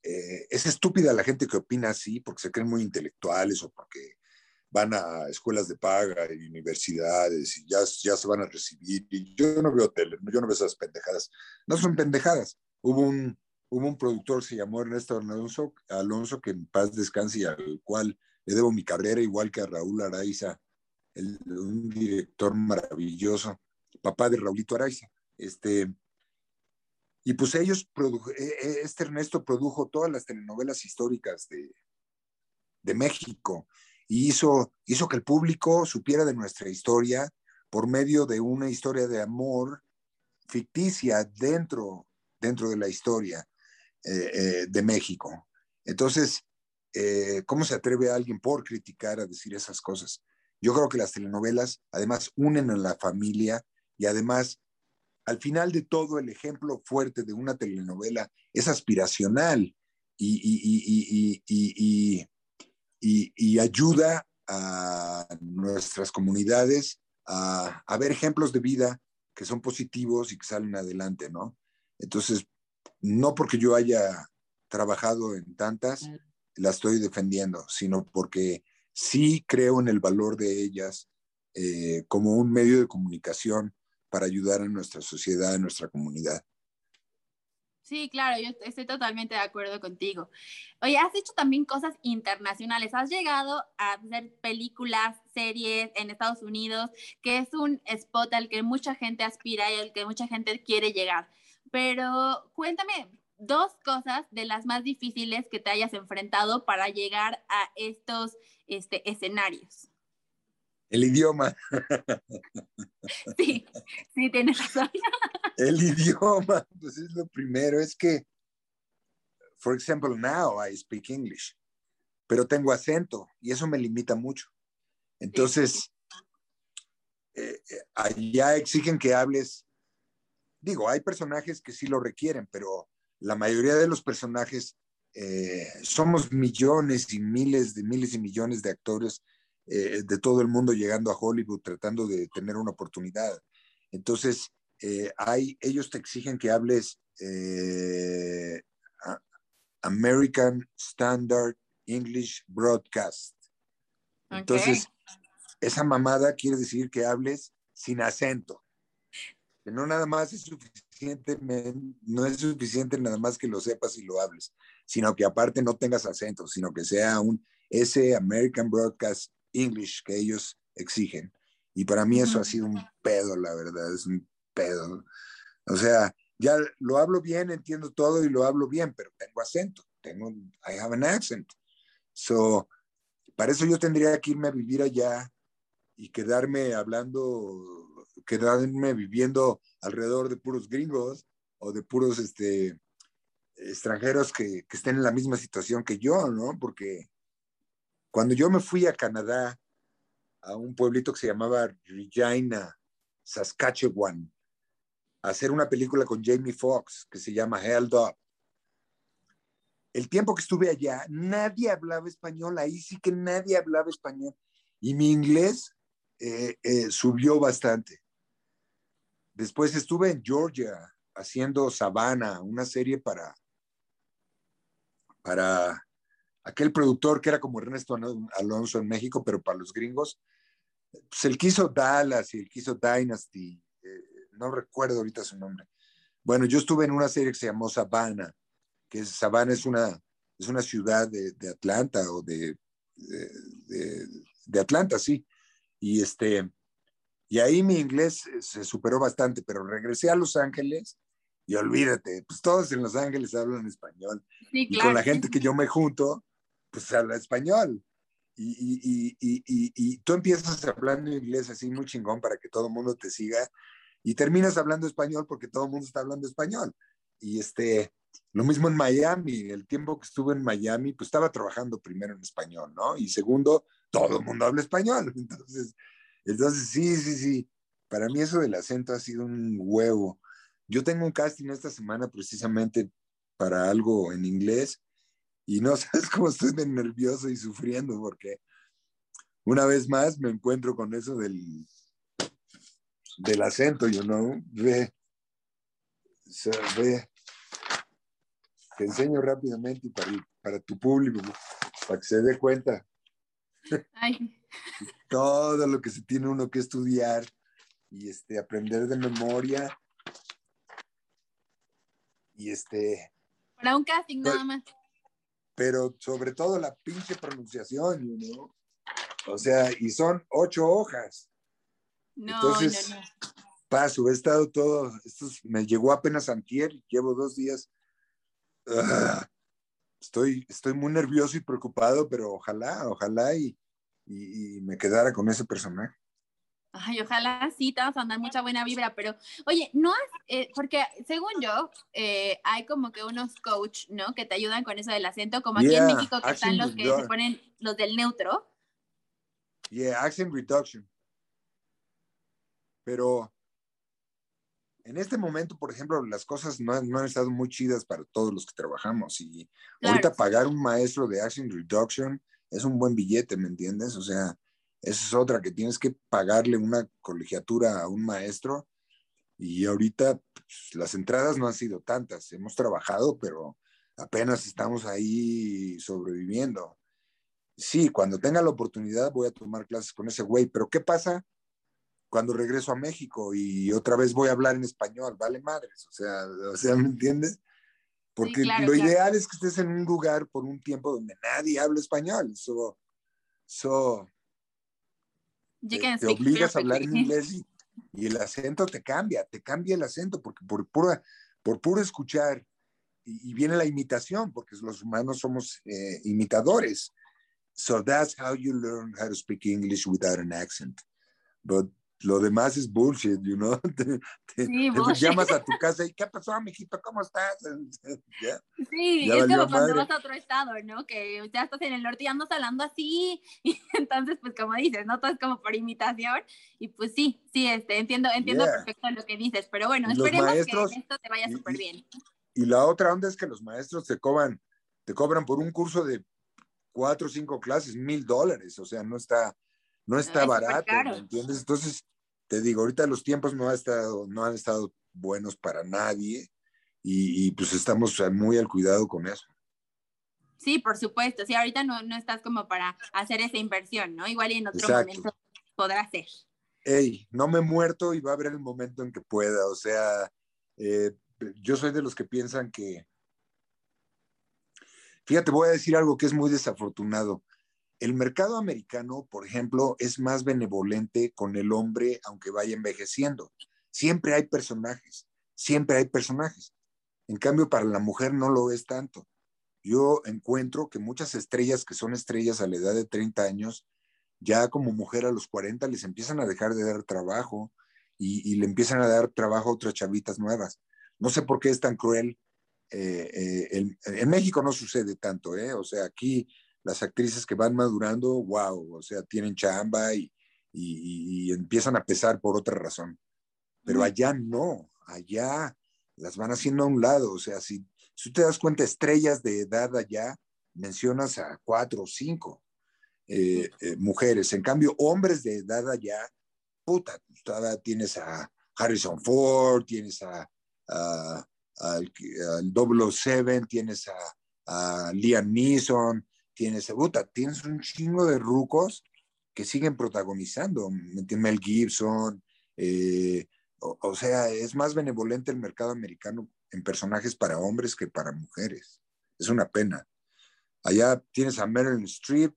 eh, es estúpida la gente que opina así porque se creen muy intelectuales o porque van a escuelas de paga y universidades y ya, ya se van a recibir. Yo no veo tele, yo no veo esas pendejadas. No son pendejadas. Hubo un, hubo un productor, se llamó Ernesto Alonso, Alonso, que en paz descanse y al cual le debo mi carrera, igual que a Raúl Araiza, un director maravilloso, papá de Raulito Araiza. Este, y pues ellos, e, e, este Ernesto produjo todas las telenovelas históricas de, de México y hizo, hizo que el público supiera de nuestra historia por medio de una historia de amor ficticia dentro, dentro de la historia eh, eh, de México. Entonces, eh, ¿cómo se atreve alguien por criticar a decir esas cosas? Yo creo que las telenovelas además unen a la familia y además al final de todo, el ejemplo fuerte de una telenovela es aspiracional y, ayuda a nuestras comunidades a, ver ejemplos de vida que son positivos y que salen adelante, ¿no? Entonces, no porque yo haya trabajado en tantas, la estoy defendiendo, sino porque sí creo en el valor de ellas eh, como un medio de comunicación para ayudar a nuestra sociedad, a nuestra comunidad. Sí, claro, yo estoy totalmente de acuerdo contigo. Oye, has hecho también cosas internacionales. Has llegado a hacer películas, series en Estados Unidos, que es un spot al que mucha gente aspira y al que mucha gente quiere llegar. Pero cuéntame dos cosas de las más difíciles que te hayas enfrentado para llegar a estos este, escenarios. El idioma. [LAUGHS] Sí, sí, tienes razón. [LAUGHS] El idioma, pues es lo primero. Es que, for example, now I speak English, pero tengo acento y eso me limita mucho. Entonces, eh, eh, allá exigen que hables. Digo, hay personajes que sí lo requieren, pero la mayoría de los personajes eh, somos millones y miles de miles y millones de actores eh, de todo el mundo llegando a Hollywood tratando de tener una oportunidad. Entonces, eh, hay, ellos te exigen que hables eh, American Standard English Broadcast. Entonces, esa mamada quiere decir que hables sin acento. Que no nada más es suficiente, no es suficiente nada más que lo sepas y lo hables, sino que aparte no tengas acento, sino que sea un ese American Broadcast English que ellos exigen. Y para mí eso ha sido un pedo, la verdad, es un pedo. O sea, ya lo hablo bien, entiendo todo y lo hablo bien, pero tengo acento, tengo, I have an accent. So, para eso yo tendría que irme a vivir allá y quedarme hablando, quedarme viviendo alrededor de puros gringos o de puros este, extranjeros que, que estén en la misma situación que yo, ¿no? Porque cuando yo me fui a Canadá, a un pueblito que se llamaba Regina, Saskatchewan, hacer una película con Jamie Foxx que se llama Held Up. El tiempo que estuve allá, nadie hablaba español, ahí sí que nadie hablaba español. Y mi inglés eh, eh, subió bastante. Después estuve en Georgia haciendo Savannah, una serie para, para aquel productor que era como Ernesto Alonso en México, pero para los gringos. Pues él quiso Dallas y él quiso Dynasty no recuerdo ahorita su nombre. Bueno, yo estuve en una serie que se llamó Savannah, que es, Savannah es una, es una ciudad de, Atlanta o de, de, Atlanta, sí. Y, este, y ahí mi inglés se superó bastante, pero regresé a Los Ángeles y olvídate, pues todos en Los Ángeles hablan español. Y con la gente que yo me junto, pues habla español. Y, y, y, y, tú empiezas hablando inglés así muy chingón para que todo el mundo te siga y terminas hablando español porque todo el mundo está hablando español. Y este, lo mismo en Miami, el tiempo que estuve en Miami, pues estaba trabajando primero en español, ¿no? Y segundo, todo el mundo habla español. [LAUGHS] Entonces, entonces sí, sí, sí. Para mí eso del acento ha sido un huevo. Yo tengo un casting esta semana precisamente para algo en inglés y no [LAUGHS] sabes cómo estoy de nervioso y sufriendo porque una vez más me encuentro con eso del, del acento, you know, ve, ve, te enseño rápidamente para, para tu público, para que se dé cuenta. [LAUGHS] Todo lo que se tiene uno que estudiar y este, aprender de memoria. Y este. Para un casting nada más. Pero sobre todo la pinche pronunciación, you know? O sea, y son ocho hojas. Entonces, paso, he estado todo, esto me llegó apenas antier, llevo dos días. Ah, estoy, estoy muy nervioso y preocupado, pero ojalá, ojalá y, y, me quedara con ese personaje. Ay, ojalá sí, te vas a andar mucha buena vibra, pero oye, no has, eh, porque según yo, eh, hay como que unos coach, ¿no? Que te ayudan con eso del acento, como aquí en México que están los que se ponen los del neutro. Yeah, accent reduction pero en este momento, por ejemplo, las cosas no, han estado muy chidas para todos los que trabajamos y ahorita pagar un maestro de Action Reduction es un buen billete, ¿me entiendes? O sea, esa es otra que tienes que pagarle una colegiatura a un maestro y ahorita pues, las entradas no han sido tantas, hemos trabajado, pero apenas estamos ahí sobreviviendo. Sí, cuando tenga la oportunidad voy a tomar clases con ese güey, pero ¿qué pasa? cuando regreso a México y otra vez voy a hablar en español, vale madres, o sea, o sea ¿me entiendes? Porque lo ideal es que estés en un lugar por un tiempo donde nadie habla español, so, so te, obligas a hablar en [LAUGHS] inglés y, el acento te cambia, te cambia el acento, porque por, pura, por puro escuchar, y, viene la imitación, porque los humanos somos eh, imitadores. So that's how you learn how to speak English without an accent. But lo demás es bullshit, you know. [LAUGHS] Te, llamas a tu [LAUGHS] casa y ¿qué pasó, mijito? ¿Cómo estás? [LAUGHS] Sí, es como cuando vas a otro estado, ¿no? Que ya estás en el norte y andas hablando así. Y entonces, pues como dices, ¿no? Todo es como por imitación. Y pues sí, sí, este, entiendo, entiendo perfecto lo que dices. Pero bueno, esperemos que esto te vaya súper bien. Y la otra onda es que los maestros te cobran, te cobran por un curso de cuatro o cinco clases, mil dólares. O sea, no está, no está barato, ¿me entiendes? Entonces, te digo, ahorita los tiempos no, ha estado, no han estado buenos para nadie y, pues estamos muy al cuidado con eso. Sí, por supuesto. Sí, ahorita no, no estás como para hacer esa inversión, ¿no? Igual y en otro momento podrá ser. Ey, no me he muerto y va a haber el momento en que pueda. O sea, eh, yo soy de los que piensan que... Fíjate, voy a decir algo que es muy desafortunado. El mercado americano, por ejemplo, es más benevolente con el hombre aunque vaya envejeciendo. Siempre hay personajes, siempre hay personajes. En cambio, para la mujer no lo es tanto. Yo encuentro que muchas estrellas que son estrellas a la edad de 30 años, ya como mujer a los 40 les empiezan a dejar de dar trabajo y, le empiezan a dar trabajo a otras chavitas nuevas. No sé por qué es tan cruel. Eh, eh, en, en, México no sucede tanto, ¿eh? O sea, aquí las actrices que van madurando, wow, o sea, tienen chamba y, y, empiezan a pesar por otra razón. Pero allá no, allá, las van haciendo a un lado. O sea, si, si te das cuenta, estrellas de edad allá, mencionas a cuatro o cinco eh, eh, mujeres. En cambio, hombres de edad allá, puta, todavía tienes a Harrison Ford, tienes a, al, Double Seven, tienes a, a Liam Neeson, tienes, puta, tienes un chingo de rucos que siguen protagonizando. Mel Gibson, eh, o, sea, es más benevolente el mercado americano en personajes para hombres que para mujeres. Es una pena. Allá tienes a Meryl Streep,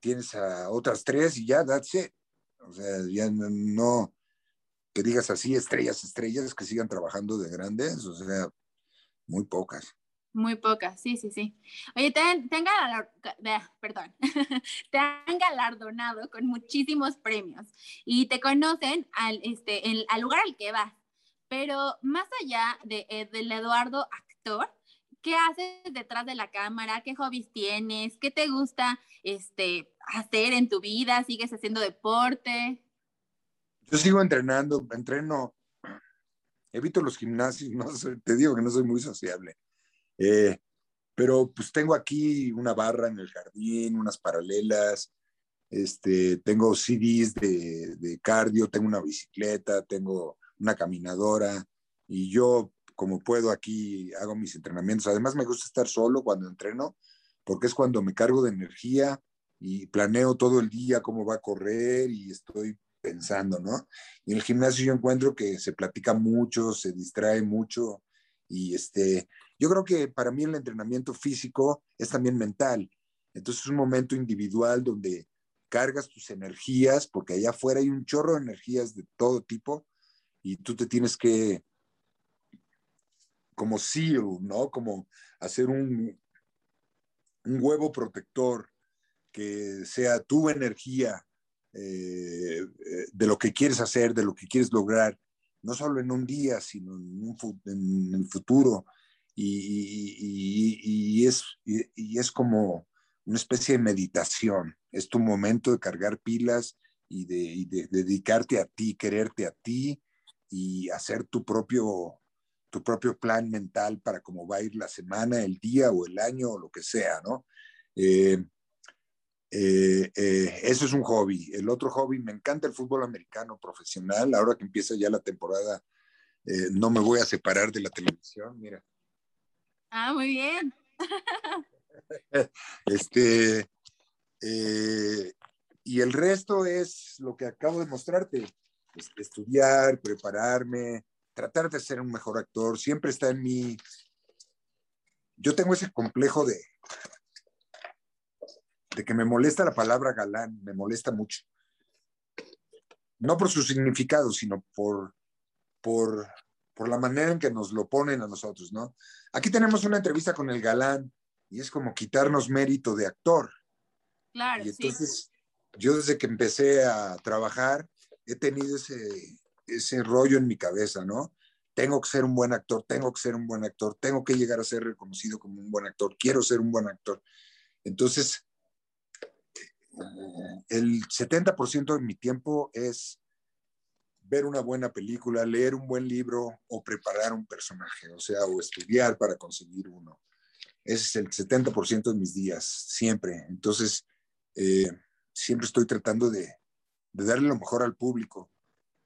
tienes a otras tres y ya, that's. O sea, ya no, que digas así, estrellas, estrellas que sigan trabajando de grandes, o sea, muy pocas. Muy pocas, sí, sí, sí. Oye, te, han, perdón, [LAUGHS] te han galardonado con muchísimos premios y te conocen al, este, al lugar al que vas. Pero más allá de, eh, del Eduardo actor, ¿qué haces detrás de la cámara? ¿Qué hobbies tienes? ¿Qué te gusta este, hacer en tu vida? ¿Sigues haciendo deporte? Yo sigo entrenando, entreno, evito los gimnasios, [LAUGHS] no te digo que no soy muy sociable. Eh, pero pues tengo aquí una barra en el jardín, unas paralelas, este, tengo CDs de, de cardio, tengo una bicicleta, tengo una caminadora y yo como puedo aquí hago mis entrenamientos. Además me gusta estar solo cuando entreno porque es cuando me cargo de energía y planeo todo el día cómo va a correr y estoy pensando, ¿no? En el gimnasio yo encuentro que se platica mucho, se distrae mucho y este, yo creo que para mí el entrenamiento físico es también mental. Entonces es un momento individual donde cargas tus energías, porque allá afuera hay un chorro de energías de todo tipo y tú te tienes que, como seal, ¿no? Como hacer un, un huevo protector que sea tu energía eh, eh, de lo que quieres hacer, de lo que quieres lograr, no solo en un día, sino en, en el futuro y, es, y, es como una especie de meditación. Es tu momento de cargar pilas y de, dedicarte a ti, quererte a ti y hacer tu propio, tu propio plan mental para cómo va a ir la semana, el día o el año o lo que sea, ¿no? Eh, eh, eh, eso es un hobby. El otro hobby, me encanta el fútbol americano profesional. Ahora que empieza ya la temporada, no me voy a separar de la televisión. Mira, Ah, muy bien. [LAUGHS] este, eh, y el resto es lo que acabo de mostrarte. estudiar, prepararme, tratar de ser un mejor actor. Siempre está en mí. Yo tengo ese complejo de, de que me molesta la palabra galán, me molesta mucho. No por su significado, sino por, por por la manera en que nos lo ponen a nosotros, ¿no? Aquí tenemos una entrevista con el galán y es como quitarnos mérito de actor. Claro. Y entonces, yo desde que empecé a trabajar, he tenido ese, ese rollo en mi cabeza, ¿no? Tengo que ser un buen actor, tengo que ser un buen actor, tengo que llegar a ser reconocido como un buen actor, quiero ser un buen actor. Entonces, el 70% de mi tiempo es ver una buena película, leer un buen libro o preparar un personaje, o sea, o estudiar para conseguir uno. Ese es el 70% de mis días, siempre. Entonces, eh, siempre estoy tratando de, darle lo mejor al público.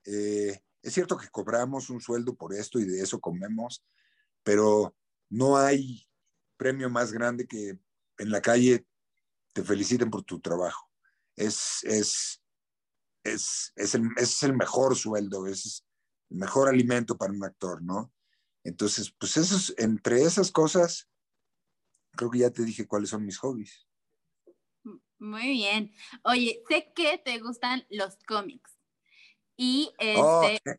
Eh, es cierto que cobramos un sueldo por esto y de eso comemos, pero no hay premio más grande que en la calle te feliciten por tu trabajo. Es, es, es, el, mejor sueldo, es el mejor alimento para un actor, ¿no? Entonces, pues esos, entre esas cosas, creo que ya te dije cuáles son mis hobbies. Muy bien. Oye, sé que te gustan los cómics. Y oh. este.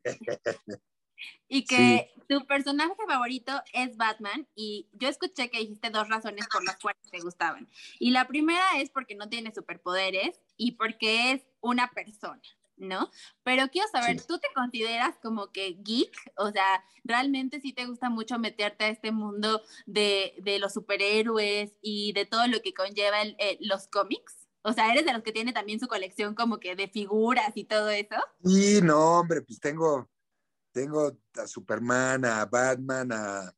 y que tu personaje favorito es Batman. Y yo escuché que dijiste dos razones por las cuales te gustaban. Y la primera es porque no tiene superpoderes y porque es una persona, ¿no? Pero quiero saber, ¿tú te consideras como que geek? O sea, ¿realmente sí te gusta mucho meterte a este mundo de, los superhéroes y de todo lo que conlleva los cómics? O sea, ¿eres de los que tiene también su colección como que de figuras y todo eso? Sí, no, hombre, pues tengo, tengo a Superman, a Batman, a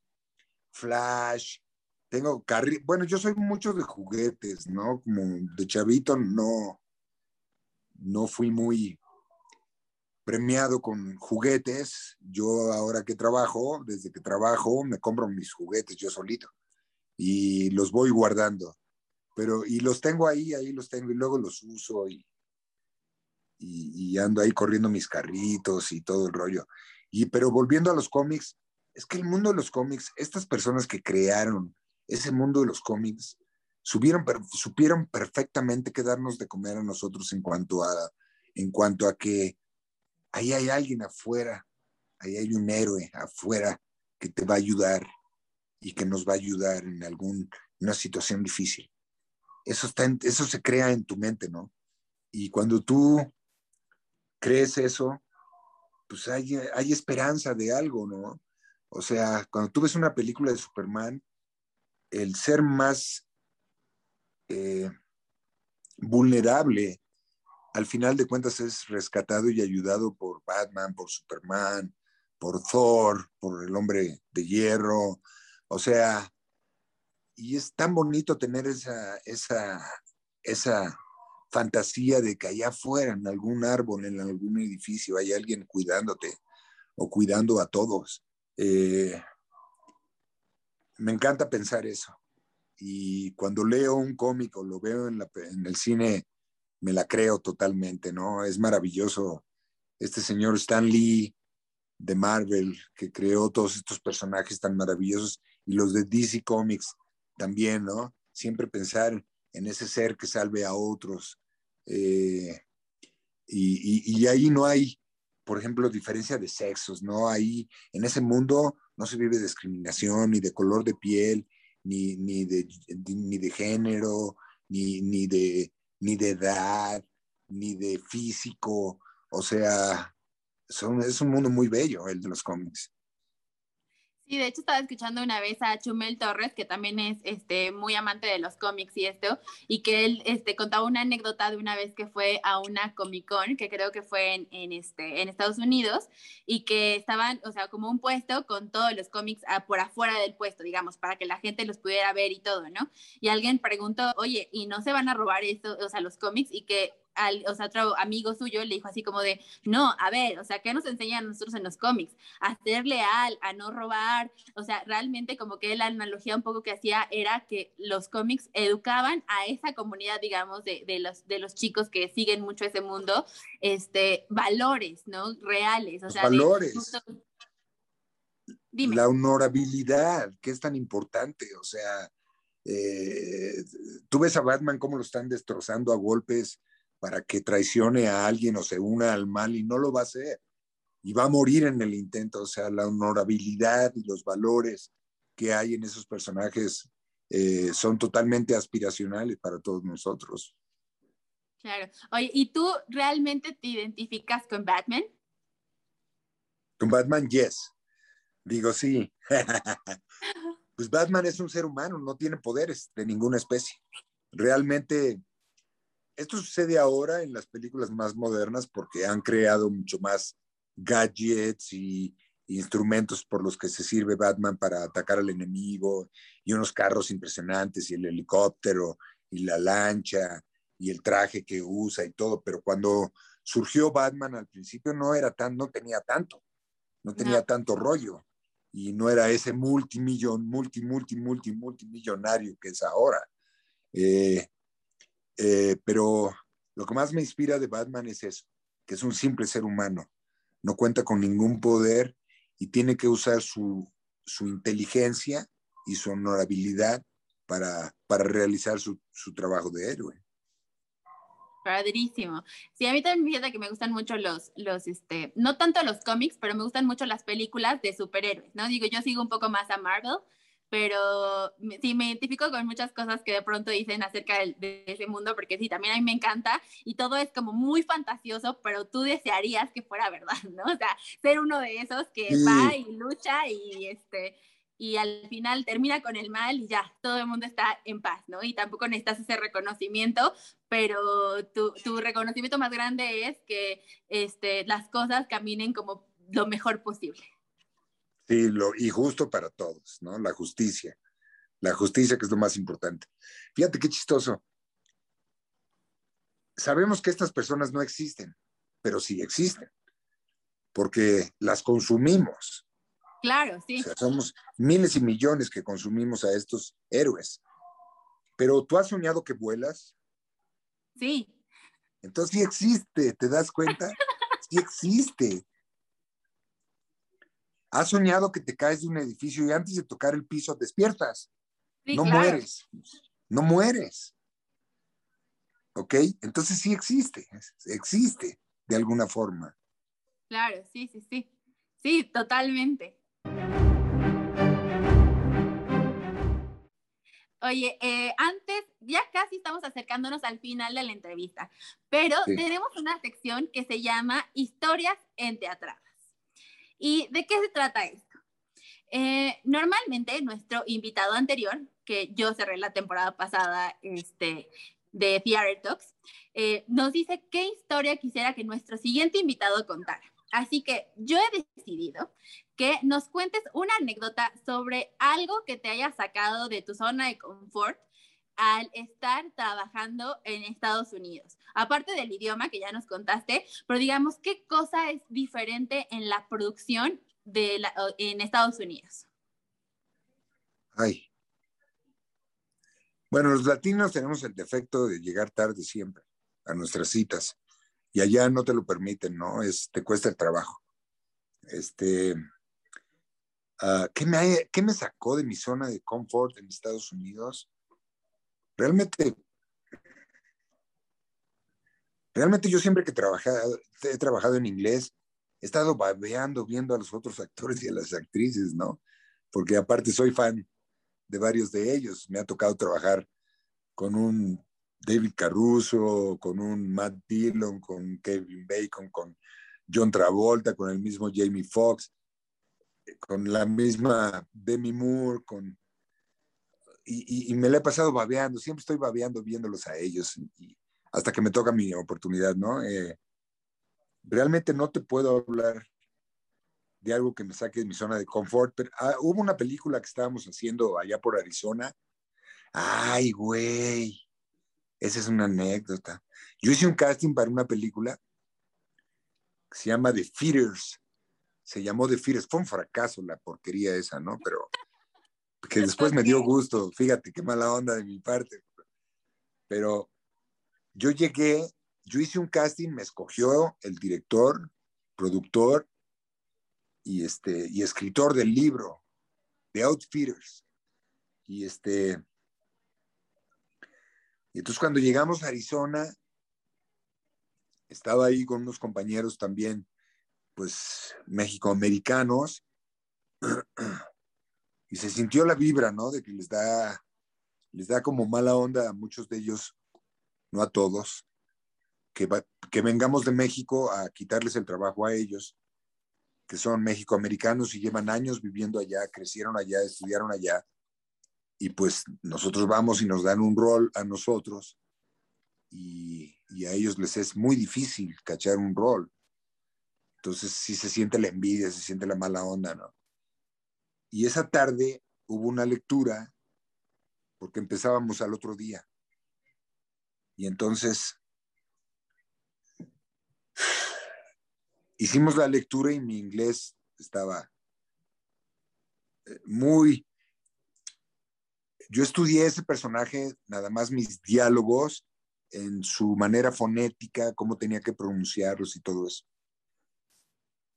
Flash, tengo carri bueno, yo soy mucho de juguetes, ¿no? Como de chavito no, no fui muy premiado con juguetes. Yo ahora que trabajo, desde que trabajo, me compro mis juguetes yo solito y los voy guardando. Pero, y los tengo ahí, ahí los tengo y luego los uso y, y, ando ahí corriendo mis carritos y todo el rollo. Y, pero volviendo a los cómics, es que el mundo de los cómics, estas personas que crearon ese mundo de los cómics, supieron, supieron perfectamente qué darnos de comer a nosotros en cuanto a, en cuanto a que ahí hay alguien afuera, ahí hay un héroe afuera que te va a ayudar y que nos va a ayudar en alguna situación difícil. Eso, está eso se crea en tu mente, ¿no? Y cuando tú crees eso, pues hay, hay esperanza de algo, ¿no? O sea, cuando tú ves una película de Superman, el ser más eh, vulnerable al final de cuentas es rescatado y ayudado por Batman, por Superman, por Thor, por el hombre de hierro. O sea, y es tan bonito tener esa, esa, esa fantasía de que allá afuera, en algún árbol, en algún edificio, hay alguien cuidándote o cuidando a todos. Eh, me encanta pensar eso. Y cuando leo un cómic o lo veo en, el cine me la creo totalmente, ¿no? Es maravilloso este señor Stan Lee de Marvel, que creó todos estos personajes tan maravillosos, y los de DC Comics también, ¿no? Siempre pensar en ese ser que salve a otros. Eh, y, y, ahí no hay, por ejemplo, diferencia de sexos, ¿no? Ahí, en ese mundo, no se vive discriminación, ni de color de piel, ni, ni, de, ni de género, ni, ni de ni de edad, ni de físico. O sea, son, es un mundo muy bello el de los cómics. Sí, de hecho estaba escuchando una vez a Chumel Torres, que también es este, muy amante de los cómics y esto, y que él este, contaba una anécdota de una vez que fue a una Comic Con, que creo que fue en, en, este, en Estados Unidos, y que estaban, o sea, como un puesto con todos los cómics por afuera del puesto, digamos, para que la gente los pudiera ver y todo, ¿no? Y alguien preguntó, oye, ¿y no se van a robar eso, o sea, los cómics? Y que al, o sea, otro amigo suyo le dijo así como de, no, a ver, o sea, ¿qué nos enseñan nosotros en los cómics? A ser leal, a no robar, o sea, realmente como que la analogía un poco que hacía era que los cómics educaban a esa comunidad, digamos, de, de los, de los chicos que siguen mucho ese mundo, este, valores, ¿no? Reales, o sea, valores. Dime. La honorabilidad, que es tan importante, o sea, eh, tú ves a Batman cómo lo están destrozando a golpes para que traicione a alguien o se una al mal y no lo va a hacer. Y va a morir en el intento. O sea, la honorabilidad y los valores que hay en esos personajes eh, son totalmente aspiracionales para todos nosotros. Claro. Oye, ¿y tú realmente te identificas con Batman? Con Batman, yes. Digo, sí. [LAUGHS] pues Batman es un ser humano, no tiene poderes de ninguna especie. Realmente esto sucede ahora en las películas más modernas porque han creado mucho más gadgets y instrumentos por los que se sirve Batman para atacar al enemigo y unos carros impresionantes y el helicóptero y la lancha y el traje que usa y todo, pero cuando surgió Batman al principio no era tan, no tenía tanto, no tenía tanto rollo y no era ese multimillón, multi, multi, multi, multimillonario que es ahora. Eh, eh, pero lo que más me inspira de Batman es eso, que es un simple ser humano, no cuenta con ningún poder y tiene que usar su, su inteligencia y su honorabilidad para, para realizar su, su, trabajo de héroe. Padrísimo. Sí, a mí también fíjate que me gustan mucho los, los, este, no tanto los cómics, pero me gustan mucho las películas de superhéroes, ¿no? Digo, yo sigo un poco más a Marvel, pero sí me identifico con muchas cosas que de pronto dicen acerca de, ese mundo, porque sí, también a mí me encanta y todo es como muy fantasioso, pero tú desearías que fuera verdad, [LAUGHS] ¿no? O sea, ser uno de esos que va y lucha y este y al final termina con el mal y ya, todo el mundo está en paz, ¿no? Y tampoco necesitas ese reconocimiento, pero tu, tu reconocimiento más grande es que este, las cosas caminen como lo mejor posible. Sí, lo, y justo para todos, ¿no? La justicia. La justicia que es lo más importante. Fíjate qué chistoso. Sabemos que estas personas no existen, pero sí existen, porque las consumimos. Claro, sí. O sea, somos miles y millones que consumimos a estos héroes. Pero tú has soñado que vuelas. Sí. Entonces sí existe, ¿te das cuenta? Sí existe. Has soñado que te caes de un edificio y antes de tocar el piso despiertas. sí no claro. mueres. No mueres. ¿Ok? Entonces sí existe. Existe de alguna forma. Claro, sí, sí, sí. Sí, totalmente. Oye, eh, antes, ya casi estamos acercándonos al final de la entrevista, pero Sí. tenemos una sección que se llama Historias enteatradas. ¿Y de qué se trata esto? Eh, normalmente nuestro invitado anterior, que yo cerré la temporada pasada este, de Theater Talks, eh, nos dice qué historia quisiera que nuestro siguiente invitado contara. Así que yo he decidido que nos cuentes una anécdota sobre algo que te haya sacado de tu zona de confort al estar trabajando en Estados Unidos. Aparte del idioma que ya nos contaste, pero digamos, ¿qué cosa es diferente en la producción de la, en Estados Unidos? Ay. Bueno, los latinos tenemos el defecto de llegar tarde siempre a nuestras citas y allá no te lo permiten, ¿no? Es, te cuesta el trabajo. Este, uh, ¿qué, me, ¿Qué me sacó de mi zona de confort en Estados Unidos? Realmente, realmente yo siempre que he trabajado en inglés, he estado babeando viendo a los otros actores y a las actrices, ¿no? Porque aparte soy fan de varios de ellos. Me ha tocado trabajar con un David Caruso, con un Matt Dillon, con Kevin Bacon, con John Travolta, con el mismo Jamie Foxx, con la misma Demi Moore, con... Y, me la he pasado babeando, siempre estoy babeando viéndolos a ellos hasta que me toca mi oportunidad, ¿no? Eh, realmente no te puedo hablar de algo que me saque de mi zona de confort, pero ah, hubo una película que estábamos haciendo allá por Arizona. Ay, güey, esa es una anécdota. Yo hice un casting para una película que se llama The Feeders. Se llamó The Feeders. Fue un fracaso la porquería esa, ¿no? Pero que después me dio gusto. Fíjate qué mala onda de mi parte. Pero yo llegué, yo hice un casting, me escogió el director, productor y, este, y escritor del libro, The Outfitters. Y este, y entonces cuando llegamos a Arizona, estaba ahí con unos compañeros también, pues, mexicoamericanos, [CLEARS THROAT] y se sintió la vibra, ¿no? De que les da, les da como mala onda a muchos de ellos, no a todos, que, que vengamos de México a quitarles el trabajo a ellos, que son mexicoamericanos y llevan años viviendo allá, crecieron allá, estudiaron allá, y pues nosotros vamos y nos dan un rol a nosotros y, y, a ellos les es muy difícil cachar un rol. Entonces sí se siente la envidia, se siente la mala onda, ¿no? Y esa tarde hubo una lectura porque empezábamos al otro día. Y entonces hicimos la lectura y mi inglés estaba muy yo estudié ese personaje, nada más mis diálogos, en su manera fonética, cómo tenía que pronunciarlos y todo eso.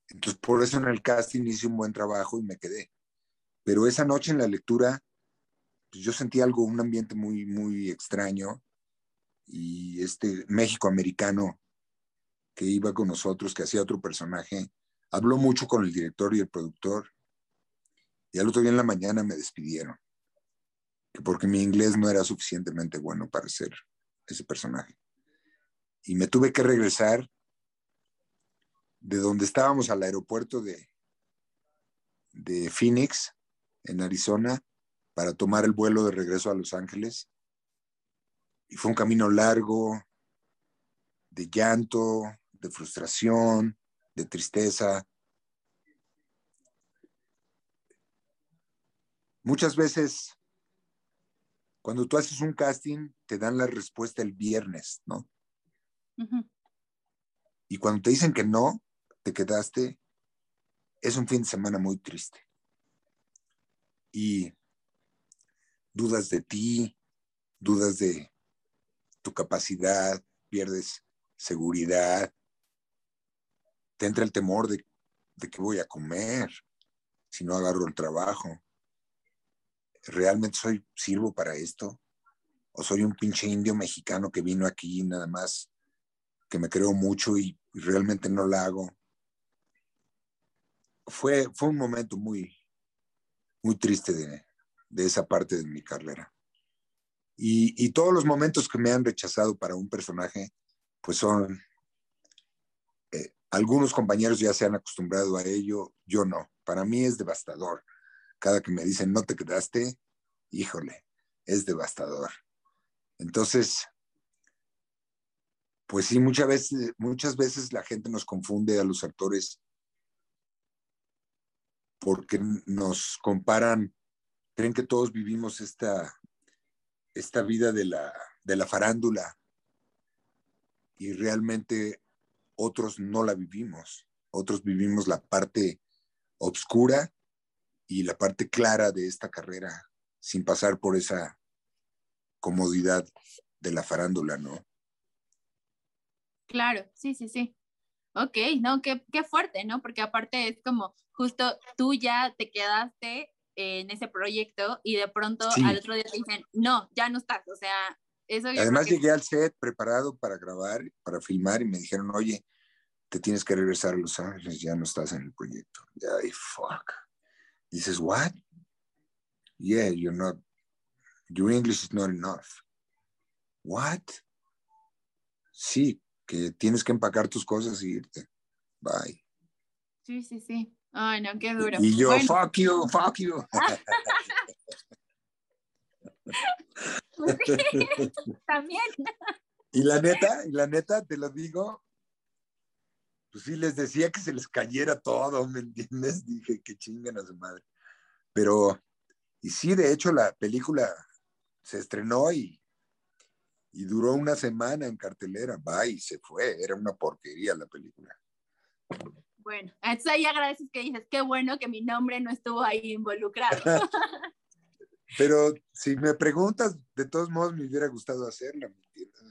Entonces, por eso en el casting hice un buen trabajo y me quedé. Pero esa noche en la lectura, pues yo sentí algo, un ambiente muy, muy extraño. Y este México americano que iba con nosotros, que hacía otro personaje, habló mucho con el director y el productor. Y al otro día en la mañana me despidieron porque mi inglés no era suficientemente bueno para ser ese personaje. Y me tuve que regresar de donde estábamos al aeropuerto de, de Phoenix, en Arizona, para tomar el vuelo de regreso a Los Ángeles. Y fue un camino largo, de llanto, de frustración, de tristeza. Muchas veces, cuando tú haces un casting, te dan la respuesta el viernes, ¿no? Y cuando te dicen que no, te quedaste, es un fin de semana muy triste. Y dudas de ti, dudas de tu capacidad, pierdes seguridad, te entra el temor de, de qué voy a comer si no agarro el trabajo. ¿Realmente soy, sirvo para esto? ¿O soy un pinche indio mexicano que vino aquí nada más, que me creo mucho y, realmente no la hago? Fue, fue un momento muy, muy triste de, de esa parte de mi carrera. Y, todos los momentos que me han rechazado para un personaje, pues son, eh, algunos compañeros ya se han acostumbrado a ello, yo no. Para mí es devastador. Cada que me dicen, no te quedaste, híjole, es devastador. Entonces, pues sí, muchas veces, muchas veces la gente nos confunde a los actores porque nos comparan, creen que todos vivimos esta, esta vida de la, de la farándula y realmente otros no la vivimos, otros vivimos la parte oscura y la parte clara de esta carrera sin pasar por esa comodidad de la farándula, ¿no? Claro, sí, sí, sí. Ok, no, qué, qué fuerte, ¿no? Porque aparte es como justo tú ya te quedaste en ese proyecto y de pronto al otro día te dicen, no, ya no estás, o sea, eso... Además llegué al set preparado para grabar, para filmar y me dijeron, oye, te tienes que regresar a Los Ángeles, ya no estás en el proyecto. Ya, y fuck. dices, what? Yeah, you're not, your English is not enough. What? Sí, que tienes que empacar tus cosas y irte. Bye. Sí, sí, sí. Ay, no, qué duro. Y yo, fuck you, fuck you. [LAUGHS] También. Y la neta, y la neta, te lo digo, pues sí les decía que se les cayera todo, ¿me entiendes? Dije, que chinguen a su madre. Pero, y sí, de hecho, la película se estrenó y, y duró una semana en cartelera, va y se fue, era una porquería la película. Bueno, entonces ahí agradeces que dices, qué bueno que mi nombre no estuvo ahí involucrado. [LAUGHS] Pero si me preguntas, de todos modos me hubiera gustado hacerla, ¿me entiendes?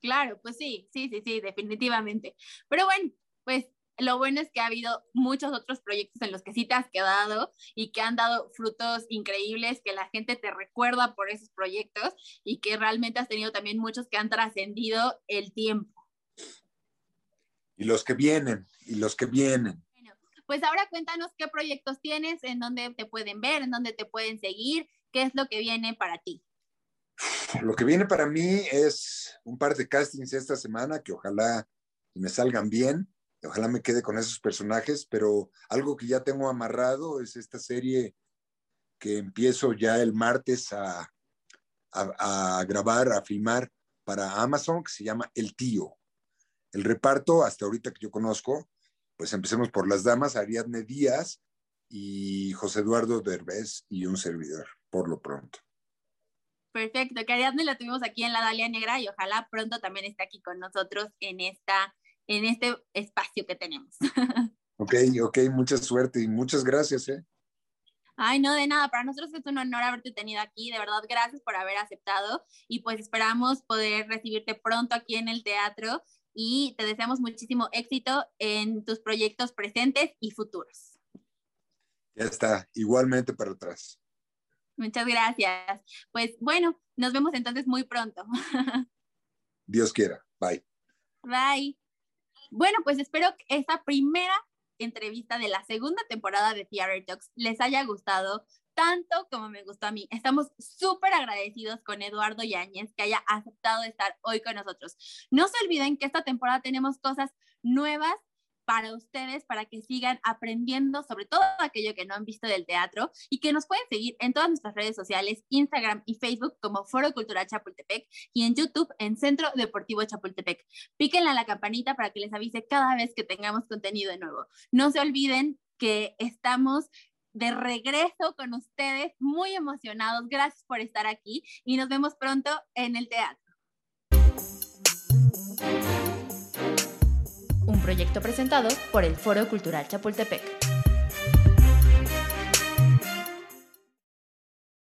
Claro, pues sí, sí, sí, sí, definitivamente. Pero bueno, pues lo bueno es que ha habido muchos otros proyectos en los que sí te has quedado y que han dado frutos increíbles, que la gente te recuerda por esos proyectos y que realmente has tenido también muchos que han trascendido el tiempo. Y los que vienen, y los que vienen. Bueno, pues ahora cuéntanos qué proyectos tienes, en dónde te pueden ver, en dónde te pueden seguir, qué es lo que viene para ti. Lo que viene para mí es un par de castings esta semana que ojalá me salgan bien, ojalá me quede con esos personajes, pero algo que ya tengo amarrado es esta serie que empiezo ya el martes a, a, grabar, a filmar para Amazon, que se llama El Tío. El reparto, hasta ahorita que yo conozco, pues empecemos por las damas, Ariadne Díaz y José Eduardo Derbez y un servidor, por lo pronto. Perfecto, que Ariadne la tuvimos aquí en la Dalia Negra y ojalá pronto también esté aquí con nosotros en, esta, en este espacio que tenemos. [LAUGHS] Ok, ok, mucha suerte y muchas gracias, ¿eh? Ay, no, de nada, para nosotros es un honor haberte tenido aquí, de verdad, gracias por haber aceptado y pues esperamos poder recibirte pronto aquí en el teatro y te deseamos muchísimo éxito en tus proyectos presentes y futuros. Ya está, igualmente para atrás. Muchas gracias. Pues bueno, nos vemos entonces muy pronto. [LAUGHS] Dios quiera. Bye. Bye. Bueno, pues espero que esta primera entrevista de la segunda temporada de Theater Talks les haya gustado tanto como me gustó a mí. Estamos súper agradecidos con Eduardo Yáñez que haya aceptado estar hoy con nosotros. No se olviden que esta temporada tenemos cosas nuevas para ustedes, para que sigan aprendiendo sobre todo aquello que no han visto del teatro y que nos pueden seguir en todas nuestras redes sociales, Instagram y Facebook como Foro Cultural Chapultepec y en YouTube en Centro Deportivo Chapultepec. Píquenle a la campanita para que les avise cada vez que tengamos contenido de nuevo. No se olviden que estamos de regreso con ustedes, muy emocionados. Gracias por estar aquí y nos vemos pronto en el teatro. Un proyecto presentado por el Foro Cultural Chapultepec.